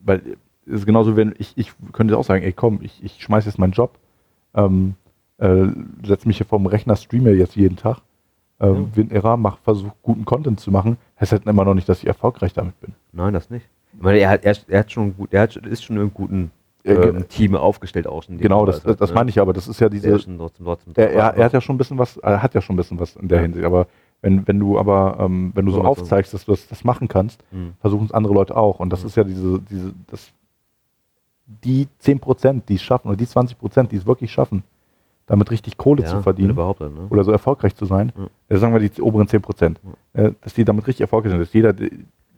weil es ist genauso, wenn ich, ich könnte auch sagen, ey komm, ich, ich schmeiß jetzt meinen Job, ähm, äh, setze mich hier vorm Rechner, streame jetzt jeden Tag, äh, Ja. bin Ära, mach, versuch guten Content zu machen, heißt halt immer noch nicht, dass ich erfolgreich damit bin. Nein, das nicht. Ich meine, er hat, er, er hat schon gut, er hat, ist schon einem guten Ja, ähm, Team aufgestellt auch schon. Genau, das, das, das meine ich aber, das ist ja diese, schon trotzdem, trotzdem er, er, er hat ja schon ein bisschen was, er hat ja schon ein bisschen was in der Ja. Hinsicht, aber wenn, wenn du aber, ähm, wenn du so So, aufzeigst, dass du das, das machen kannst, Mhm. versuchen es andere Leute auch. Und das Mhm. ist ja diese, diese, das, die 10%, die es schaffen, oder die 20%, die es wirklich schaffen, damit richtig Kohle zu verdienen ne? oder so erfolgreich zu sein, Ja. äh, sagen wir die oberen 10%, äh, dass die damit richtig erfolgreich sind, dass jeder,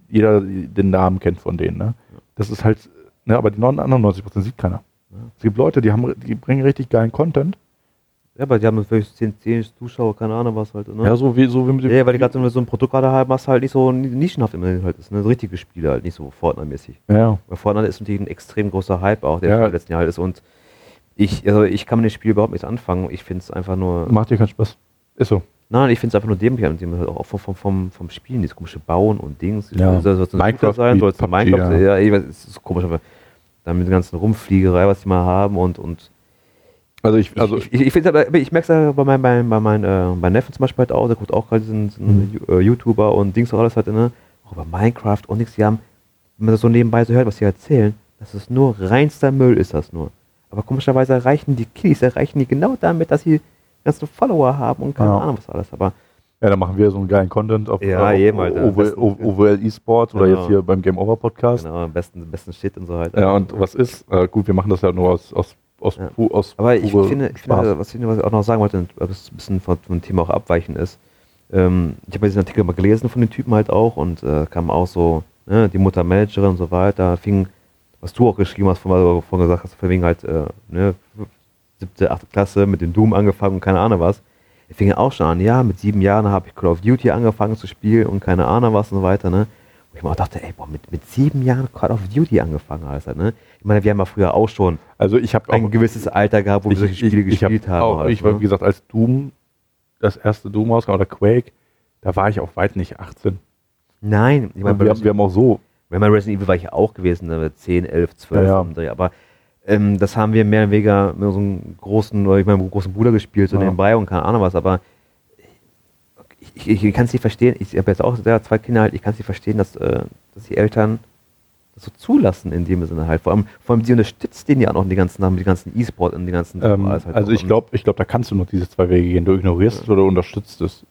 jeder den Namen kennt von denen. Ne? Das ist halt, ne, aber die 99% sieht keiner. Ja. Es gibt Leute, die, haben, die bringen richtig geilen Content. Ja, aber die haben vielleicht 10, 10 Zuschauer, keine Ahnung was halt. Ne? Ja, so wie, so wie mit dem- Ja, weil die gerade so, so ein Produkt gerade haben, was halt nicht so nischenhaft immer halt ist. Ne? So richtige Spiele halt, nicht so Fortnite-mäßig. ja, Weil Fortnite ist natürlich ein extrem großer Hype auch, der Ja. im letzten Jahr halt ist. Und ich, also ich kann mit dem Spiel überhaupt nichts anfangen. Ich finde es einfach nur. macht dir keinen Spaß. Ist so. Nein, ich finde es einfach nur dämlich halt auch vom, vom, vom, vom Spielen, dieses komische Bauen und Dings. Ja. Soll es ein Minecraft sein, soll es ein Minecraft ja. ja, ich weiß, es ist komisch, aber dann mit der ganzen Rumfliegerei, was die mal haben und, und Also ich, also ich, ich, ich, find's aber, ich merke es bei meinem, bei, bei meinem äh, Neffen zum Beispiel halt auch, der guckt auch gerade diesen, diesen Mhm. Äh, YouTuber und Dings auch alles halt, ne? Auch über Minecraft und nichts, die haben, wenn man das so nebenbei so hört, was die erzählen, das ist nur reinster Müll, ist das nur. Aber komischerweise erreichen die Kiddies, erreichen die genau damit, dass sie ganze Follower haben und keine Ja. Ahnung was alles. Aber Ja, dann machen wir so einen geilen Content auf, Ja, Alter. OWL, E-Sports oder Genau. jetzt hier beim Game Over Podcast. genau, am besten, besten Shit und so halt. Ja, und was ist? Äh, gut, wir machen das ja nur aus, aus, aus, Ja. pu- aus Aber ich finde, ich finde was, ich, was auch noch sagen wollte, was ein bisschen von, von dem Thema auch abweichen ist, ähm, ich habe diesen Artikel mal gelesen von den Typen halt auch und äh, kam auch so, ne, die Mutter Managerin und so weiter, fing, was du auch geschrieben hast, von, von gesagt hast, von wegen halt, äh, ne, siebte, achte Klasse mit dem Doom angefangen und keine Ahnung was. Er fing ja auch schon an, ja, mit sieben Jahren habe ich Call of Duty angefangen zu spielen und keine Ahnung was und so weiter, ne. Und ich mir auch dachte, ey, boah, mit, mit sieben Jahren Call of Duty angefangen alles halt, ne. Ich meine, wir haben ja früher auch schon Also ich habe ein gewisses Alter gehabt, wo wir solche Spiele ich, gespielt ich haben. Auch, halt, ich war, ne? wie gesagt, als Doom, das erste Doom rauskam, oder Quake, da war ich auch weit nicht 18. Nein, ich meine, wir, wir haben auch so, wenn man Resident Evil war ich ja auch gewesen, ne, 10, 11, 12 Ja, ja. aber ähm, das haben wir mehr oder weniger mit unserem großen, oder ich meine, großen Bruder gespielt, so Ja. nebenbei und keine Ahnung was, aber ich, ich, ich kann es nicht verstehen, ich habe jetzt auch ja, zwei Kinder halt, ich kann es nicht verstehen, dass, äh, dass die Eltern das so zulassen in dem Sinne halt. Vor allem, vor allem sie unterstützt den ja auch noch die ganzen Namen, die ganzen E-Sport und die ganzen Ähm, halt also ich glaube, ich glaube, da kannst du nur diese zwei Wege gehen. Du ignorierst es oder unterstützt es.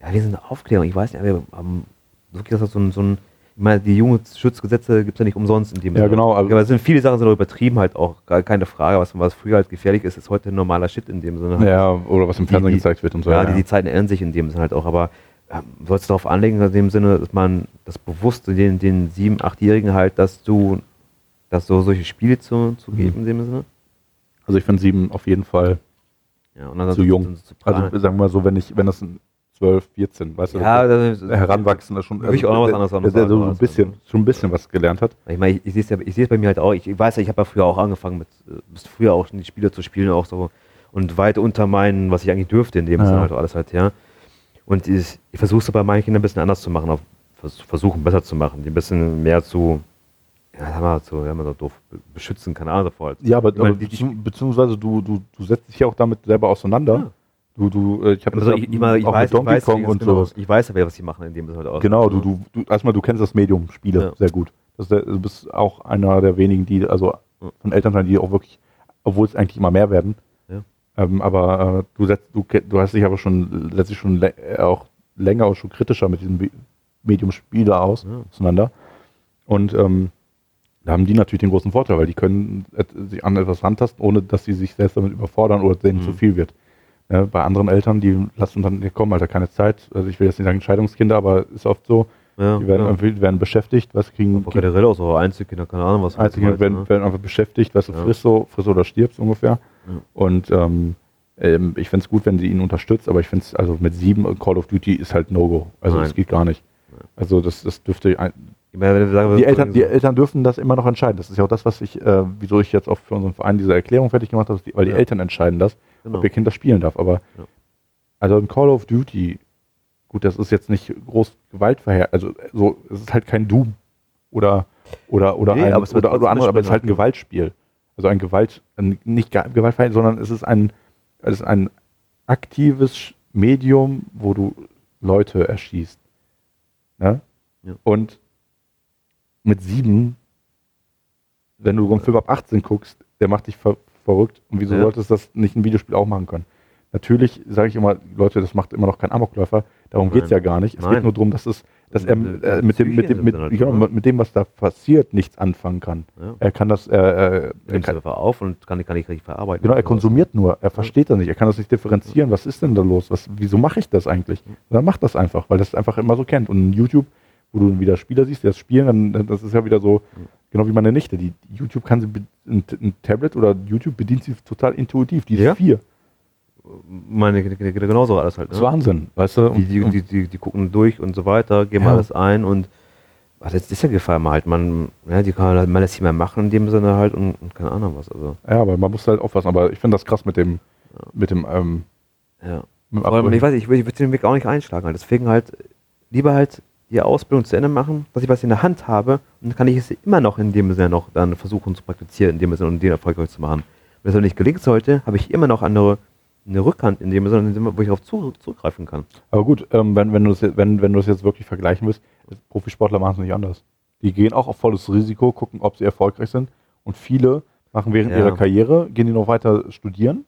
Ja, wir sind eine Aufklärung. Ich weiß nicht, wir haben wirklich das so ein, so ein meine, die Jugendschutzgesetze gibt es ja nicht umsonst in dem Ja, Sinne. genau, also- aber es sind viele Sachen sind auch übertrieben halt auch, gar keine Frage. Was, was früher halt gefährlich ist, ist heute normaler Shit in dem Sinne. Ja, oder was im Fernsehen die- gezeigt wird und so. ja, Die, die Zeiten ändern sich in dem Sinne halt auch, aber ähm, sollst du darauf anlegen, in dem Sinne, dass man das bewusst den, den sieben, achtjährigen halt, dass du, dass so solche Spiele zu, zu Mhm. geben in dem Sinne. Also ich finde sieben auf jeden Fall Ja, und dann zu jung. zu. Also sagen wir mal so, wenn ich, wenn das ein 12, 14, weißt du, ja, das das, Heranwachsender schon, Will ich auch noch was anderes der, der, so ein bisschen, schon ein bisschen was gelernt hat. Ich meine, ich, ich sehe es ja, ich sehe es bei mir halt auch. Ich, ich weiß ja, ich habe ja früher auch angefangen mit, äh, bis früher auch schon die Spiele zu spielen, auch so und weit unter meinen, was ich eigentlich dürfte in dem Ja. Sinne halt alles halt, ja. Und ich, ich versuche es bei meinen Kindern ein bisschen anders zu machen, versuchen besser zu machen, die ein bisschen mehr zu, ja, sag mal, zu, ja, mal so doof, be- beschützen, keine Ahnung davor. Halt. Ja, aber, meine, aber beziehungsweise du, du, du setzt dich ja auch damit selber auseinander. Ja. Du, du, äh, ich habe Also das ich, ja ich, ich auch weiß, mit ich Donkey weiß, Kong wie und das genau, ich weiß ja, was sie machen in dem halt auch. Genau, du, du, du, erstmal, du kennst das Medium Spiele Ja. sehr gut. Der, du bist auch einer der wenigen, die, also von Elternteilen, die auch wirklich, obwohl es eigentlich immer mehr werden, Ja. ähm, aber äh, du, setzt, du, du hast dich aber schon letztlich schon äh, auch länger und schon kritischer mit diesem Medium Spiele aus, Ja. auseinander. Und ähm, da haben die natürlich den großen Vorteil, weil die können et- sich an etwas rantasten, ohne dass sie sich selbst damit überfordern oder denen Mhm. zu viel wird. Ja, bei anderen Eltern, die lassen dann, nee, komm, Alter, keine Zeit. Also ich will jetzt nicht sagen Entscheidungskinder, aber ist oft so, ja, die werden, ja. irgendwie- werden beschäftigt, was kriegen, Aber generell auch so Einzelkinder, keine Ahnung, was Einzelkinder werden, ne? werden einfach beschäftigt, was du Ja. frisst so, friss oder stirbst ungefähr. Und ähm, ähm, ich finde es gut, wenn sie ihn unterstützt, aber ich finde es, also mit sieben Call of Duty ist halt No-Go. Also Nein. das geht gar nicht. Also das, das dürfte meine, sagen die Eltern, die Eltern dürfen das immer noch entscheiden. Das ist ja auch das, was ich, äh, wieso ich jetzt auch für unseren Verein diese Erklärung fertig gemacht habe, weil die Ja. Eltern entscheiden das, genau. ob ihr Kind das spielen darf. Aber Ja. also ein Call of Duty, gut, das ist jetzt nicht groß Gewaltverher, also so, es ist halt kein Doom oder oder oder Nee, ein, aber es oder, oder andere, aber es ist halt ein Spiel. Gewaltspiel. Also ein Gewalt, ein, nicht Ge- Gewaltverher, sondern es ist ein, es ist ein aktives Medium, wo du Leute erschießt. Ne? Ja. Und mit sieben, wenn du einen Film ab 18 guckst, der macht dich ver verrückt. Und wieso Ja. solltest du das nicht ein Videospiel auch machen können? Natürlich sage ich immer, Leute, das macht immer noch kein Amokläufer. Darum geht es ja gar nicht. Es Nein. geht nur darum, dass es, dass er Mit- äh, mit dem, mit dem, mit, halt, genau, mit dem, was da passiert, nichts anfangen kann. Ja. Er kann das, äh, äh, er kann, du einfach auf und kann, kann ich richtig verarbeiten. genau, er konsumiert nur, er versteht das nicht, er kann das nicht differenzieren. Was ist denn da los? Was, wieso mache ich das eigentlich? Dann macht das einfach, weil das einfach immer so kennt. Und YouTube, wo du wieder Spieler siehst, die das spielen, dann das ist ja wieder so, genau wie meine Nichte. Die, YouTube kann sie ein, ein Tablet oder YouTube bedient sie total intuitiv. Die ist Ja? vier. Meine genauso alles halt. Das ist Wahnsinn, weißt du? Die, die, die, die, die gucken durch und so weiter, geben Ja. alles ein und ach, das ist ja Gefahr mal halt. Man, ja, die kann halt mal das nicht mehr machen in dem Sinne halt und, und keine Ahnung was. Also, ja, aber man muss halt aufpassen. Aber ich finde das krass mit dem, mit dem, ähm, ja. mit dem Abholen. ich weiß ich würde würd den Weg auch nicht einschlagen. Halt. Deswegen halt lieber halt die Ausbildung zu Ende machen, dass ich was in der Hand habe und dann kann ich es immer noch in dem Sinne noch dann versuchen zu praktizieren, in dem Sinne und den erfolgreich zu machen. Wenn es aber nicht gelingen sollte, habe ich immer noch eine, eine Rückhand in dem Sinne, wo ich darauf zu, zugreifen kann. Aber gut, ähm, wenn, wenn, du das, jetzt- wenn, wenn du das jetzt wirklich vergleichen willst, Profisportler machen es nicht anders. Die gehen auch auf volles Risiko, gucken, ob sie erfolgreich sind. Und viele machen während Ja. ihrer Karriere, gehen die noch weiter studieren,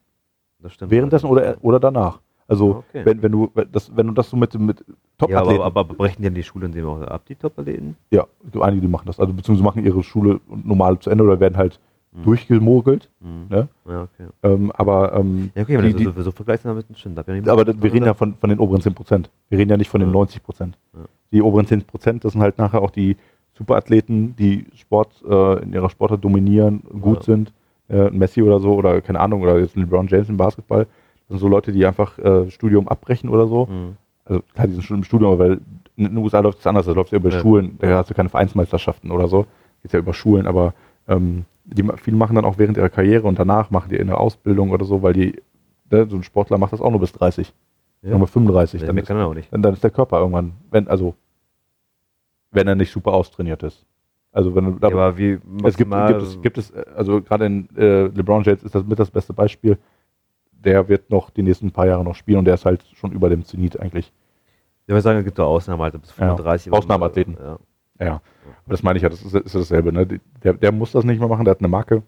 Das stimmt. währenddessen oder, oder danach. Also Okay. wenn, wenn, du, wenn das, wenn du das so mit, mit ja, Top-Athleten, aber, aber brechen die dann die Schule in dem auch ab, die Top-Athleten? ja, so einige, die machen das. Also beziehungsweise machen ihre Schule normal zu Ende oder werden halt durchgemogelt. Mhm. Ne? Ja, okay. Ähm, aber ähm, Ja, okay, wenn die, die, so, so, vergleichst, dann wird es nicht aber das, wir reden ja von, von den oberen 10 Prozent. Wir reden ja nicht von den Ja. 90 Prozent. Ja. Die oberen 10 Prozent, das sind halt nachher auch die Superathleten, die Sport äh, in ihrer Sportart dominieren, gut Ja. sind. Äh, Messi oder so, oder keine Ahnung, oder jetzt LeBron James im Basketball. Das sind so Leute, die einfach äh, Studium abbrechen oder so. Mhm. Also klar, die sind schon im Studium, weil in den USA läuft es anders. Da läuft es ja über Ja. Schulen. Da hast du keine Vereinsmeisterschaften oder so. Geht ja über Schulen, aber ähm, die, viele machen dann auch während ihrer Karriere und danach machen die eine Ausbildung oder so, weil die, ne, so ein Sportler macht das auch nur bis 30. Ja. Wir 35. Ja, dann, ist, kann er auch nicht. dann, dann ist der Körper irgendwann, wenn, also, wenn er nicht super austrainiert ist. Also wenn du, Ja, aber wie es gibt, gibt es, gibt es, äh, also gerade in äh, LeBron James ist das mit das beste Beispiel. Der wird noch die nächsten paar Jahre noch spielen und der ist halt schon über dem Zenit eigentlich. Ich würde sagen, es gibt da Ausnahmen halt bis Ja, 35. Ausnahmeathleten. Ja. Ja, aber das meine ich ja, das ist, ist dasselbe. Ne? Der, der muss das nicht mehr machen, der hat eine Marke,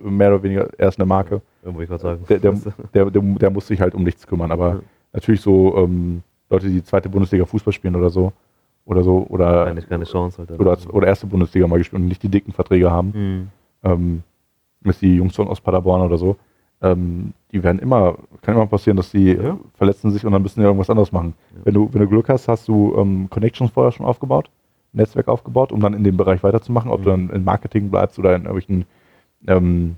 mehr oder weniger, er ist eine Marke. Irgendwo ich gerade sagen. Der, der, der, muss sich halt um nichts kümmern, aber Ja. natürlich so ähm, Leute, die zweite Bundesliga Fußball spielen oder so, oder so, oder, keine, keine Chance halt. oder, oder erste Bundesliga mal gespielt und nicht die dicken Verträge haben, Hm. ähm, ist die Jungs von aus Paderborn oder so, ähm, die werden immer, kann immer passieren, dass die Ja. verletzen sich und dann müssen die irgendwas anderes machen. Ja. Wenn, du, wenn du Glück hast, hast du ähm, Connections vorher schon aufgebaut, Netzwerk aufgebaut, um dann in dem Bereich weiterzumachen, ob Mhm. du dann in Marketing bleibst oder in irgendwelchen ähm,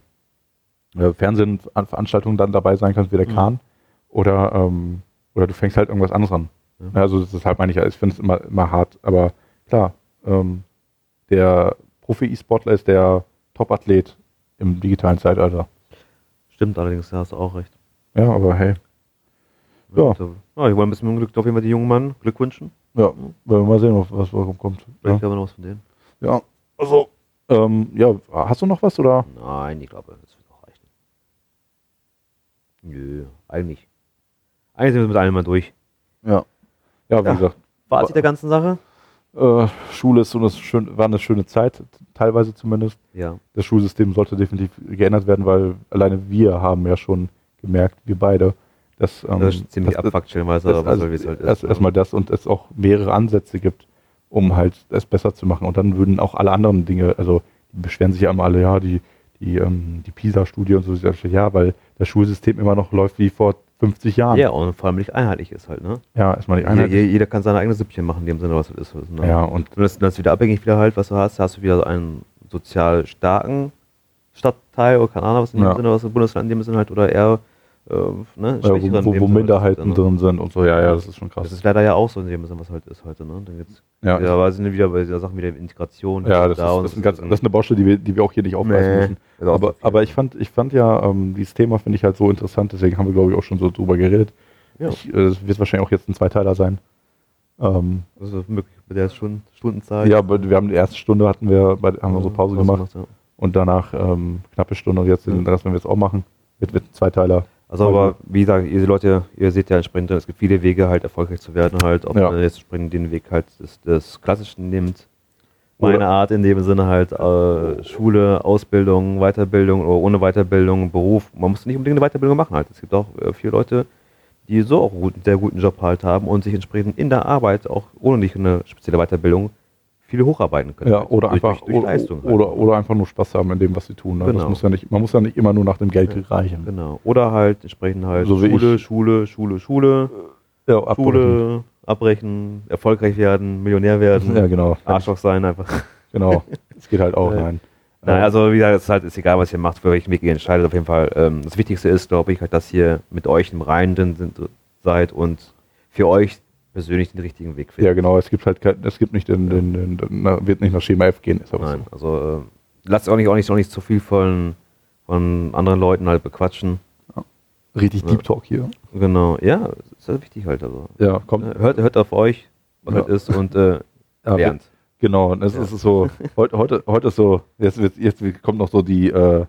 äh, Fernsehveranstaltungen dann dabei sein kannst, wie der Mhm. Kahn, oder, ähm, oder du fängst halt irgendwas anderes an. Ja. Also das ist halt, meine ich, ich finde es immer, immer hart, aber klar, ähm, der Profi-E-Sportler ist der Top-Athlet im digitalen Zeitalter. Stimmt allerdings, da hast du auch recht. Ja, aber hey, Ja. Ja, ich wollte ein bisschen Glück auf jeden Fall die jungen Mann Glück wünschen. ja, werden wir mal sehen, was, kommt. Vielleicht Ja, haben wir noch was von denen. ja. also, ähm, ja, hast du noch was oder? Nein, ich glaube, das wird auch reichen. Nö, eigentlich. Eigentlich sind wir mit allem mal durch. Ja. Ja, wie Ja. gesagt, Fazit der ganzen Sache? Äh, Schule ist so eine schön, war eine schöne Zeit, teilweise zumindest. Ja. Das Schulsystem sollte definitiv geändert werden, weil alleine wir haben ja schon gemerkt, wir beide, dass ähm, das ist ziemlich abfuckt stellenweise, aber also, so wie es halt erst, ist. erstmal das und es auch mehrere Ansätze gibt, um halt es besser zu machen. Und dann würden auch alle anderen Dinge, also die beschweren sich ja immer alle, ja, die, die, ähm, die PISA-Studie und so, ja, weil das Schulsystem immer noch läuft wie vor 50 Jahren. Ja, und vor allem nicht einheitlich ist halt, ne? Ja, erstmal nicht Jeder, einheitlich. jeder kann seine eigene Süppchen machen, in dem Sinne, was es ist. Ne? Ja, und das, das ist wieder abhängig wieder halt, was du hast. Hast du wieder einen sozial starken Stadtteil oder keine Ahnung, was in dem Ja. Sinne, was im Bundesland in dem Sinne halt, oder eher äh, ne, schwächeren wo, wo Sinne, Minderheiten ne? drin sind und so, ja, ja, das ist schon krass. Das ist leider ja auch so in dem Sinne, was halt ist heute, ne? Dann gibt's, ja, ja, aber sind wir wieder bei dieser Sachen wieder Integration. ja, das, da ist, das, ist ganz, das ist eine Baustelle, die wir, die wir auch hier nicht aufreißen Nee, müssen. Aber, so aber ich fand, ich fand ja, ähm, dieses Thema finde ich halt so interessant, deswegen haben wir, glaube ich, auch schon so drüber geredet. Ja. Ich, äh, Es wird wahrscheinlich auch jetzt ein Zweiteiler sein. Ähm, Also möglich mit der Stunden, Stundenzeit. ja, aber wir haben die erste Stunde hatten wir, bei, haben wir so Pause gemacht ja. und danach ähm, knappe Stunde und jetzt den Ja. Rest werden wir jetzt auch machen. Wird, wird ein Zweiteiler. Also aber wie gesagt, ihr Leute, ihr seht ja entsprechend, es gibt viele Wege halt erfolgreich zu werden halt, ob Ja. man jetzt entsprechend den Weg halt des, des Klassischen nimmt. Meine Oder- Art in dem Sinne halt äh, Schule, Ausbildung, Weiterbildung oder ohne Weiterbildung, Beruf. Man muss nicht unbedingt eine Weiterbildung machen halt. Es gibt auch äh, viele Leute, die so auch einen sehr guten Job halt haben und sich entsprechend in der Arbeit auch ohne nicht eine spezielle Weiterbildung viele hocharbeiten können. Ja, oder Durch- einfach durch, durch oder, Leistung halt. oder, oder einfach nur Spaß haben in dem, was sie tun. Ne? Das Genau. muss ja nicht, man muss ja nicht immer nur nach dem Geld reichen. Genau. Oder halt entsprechend halt So Schule. Schule, Schule, Schule. Ja, abbrechen. Schule abbrechen, erfolgreich werden, Millionär werden, Ja, genau. Arschloch sein einfach. Genau. *laughs* Das geht halt auch Ja. rein. Nein, also wie gesagt, es ist halt ist egal, was ihr macht, für welchen Weg ihr entscheidet. Auf jeden Fall. Ähm, das Wichtigste ist, glaube ich, halt, dass ihr mit euch im Reinen sind, seid und für euch persönlich den richtigen Weg ja, findet. genau. Es gibt halt kein, es gibt nicht den, den, den, den wird nicht nach Schema F gehen. Ist aber Nein, also äh, lasst auch nicht, auch nicht, auch nicht zu viel von, von anderen Leuten halt bequatschen. so. Richtig Ja. Deep Talk hier. Genau, ja, ist halt wichtig halt. Also. Ja, kommt. Äh, Hört, hört auf euch, was Ja. halt ist und äh, *laughs* Ja, lernt. Genau, und es Ja. ist so, heute, heute, heute ist so, jetzt, jetzt kommt noch so die, äh,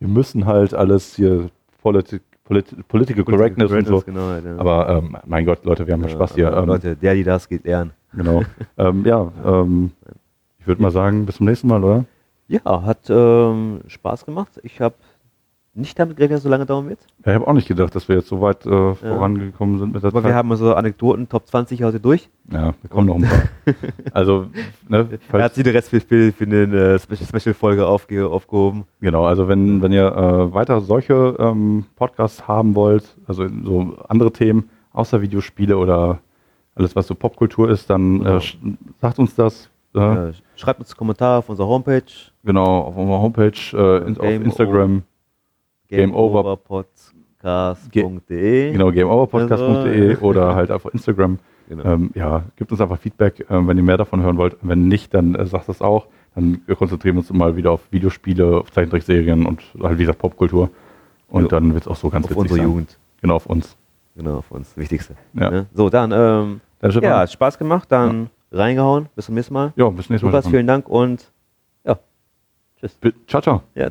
wir müssen halt alles hier politi politi Political Correctness und so. Genau, halt, ja. Aber ähm, mein Gott, Leute, wir haben ja Spaß hier. Ähm, Leute, der, die das geht lernen. Genau. *laughs* ähm, ja, ähm, ich würde mal sagen, bis zum nächsten Mal, oder? Ja, hat ähm, Spaß gemacht. Ich habe nicht damit gerechnet, dass es so lange dauern wird. Ja, ich habe auch nicht gedacht, dass wir jetzt so weit äh, vorangekommen sind mit der Aber wir haben so Anekdoten, Top 20 heute durch. Ja, da kommen noch ein paar. *laughs* also, ne, Er hat sich den Rest für, für, eine äh, Special- Special-Folge aufge, aufgehoben. genau, also wenn, wenn ihr äh, weiter solche ähm, Podcasts haben wollt, also so andere Themen außer Videospiele oder alles, was so Popkultur ist, dann Genau. äh, sch- sagt uns das. Äh, Ja, schreibt uns Kommentare auf unserer Homepage. Genau, auf unserer Homepage, äh, in, auf Instagram, gameoverpodcast.de genau, gameoverpodcast.de Also, oder halt auf Instagram. Genau. Ähm, ja, gebt uns einfach Feedback, ähm, wenn ihr mehr davon hören wollt. Wenn nicht, dann äh, sagt das auch. Dann konzentrieren wir uns mal wieder auf Videospiele, auf Zeichentrickserien und halt wie gesagt Popkultur. Und Ja. dann wird es auch so ganz auf witzig unsere sein. Jugend. Genau, auf uns. Genau, auf uns. Das Wichtigste. Ja. Ne? So, dann, ähm, Dann ja, hat Spaß gemacht. Dann reingehauen. Bis zum nächsten Mal. ja, bis nächstes Mal. Lukas, vielen Dank und ja, tschüss. Ciao, ciao. Ja,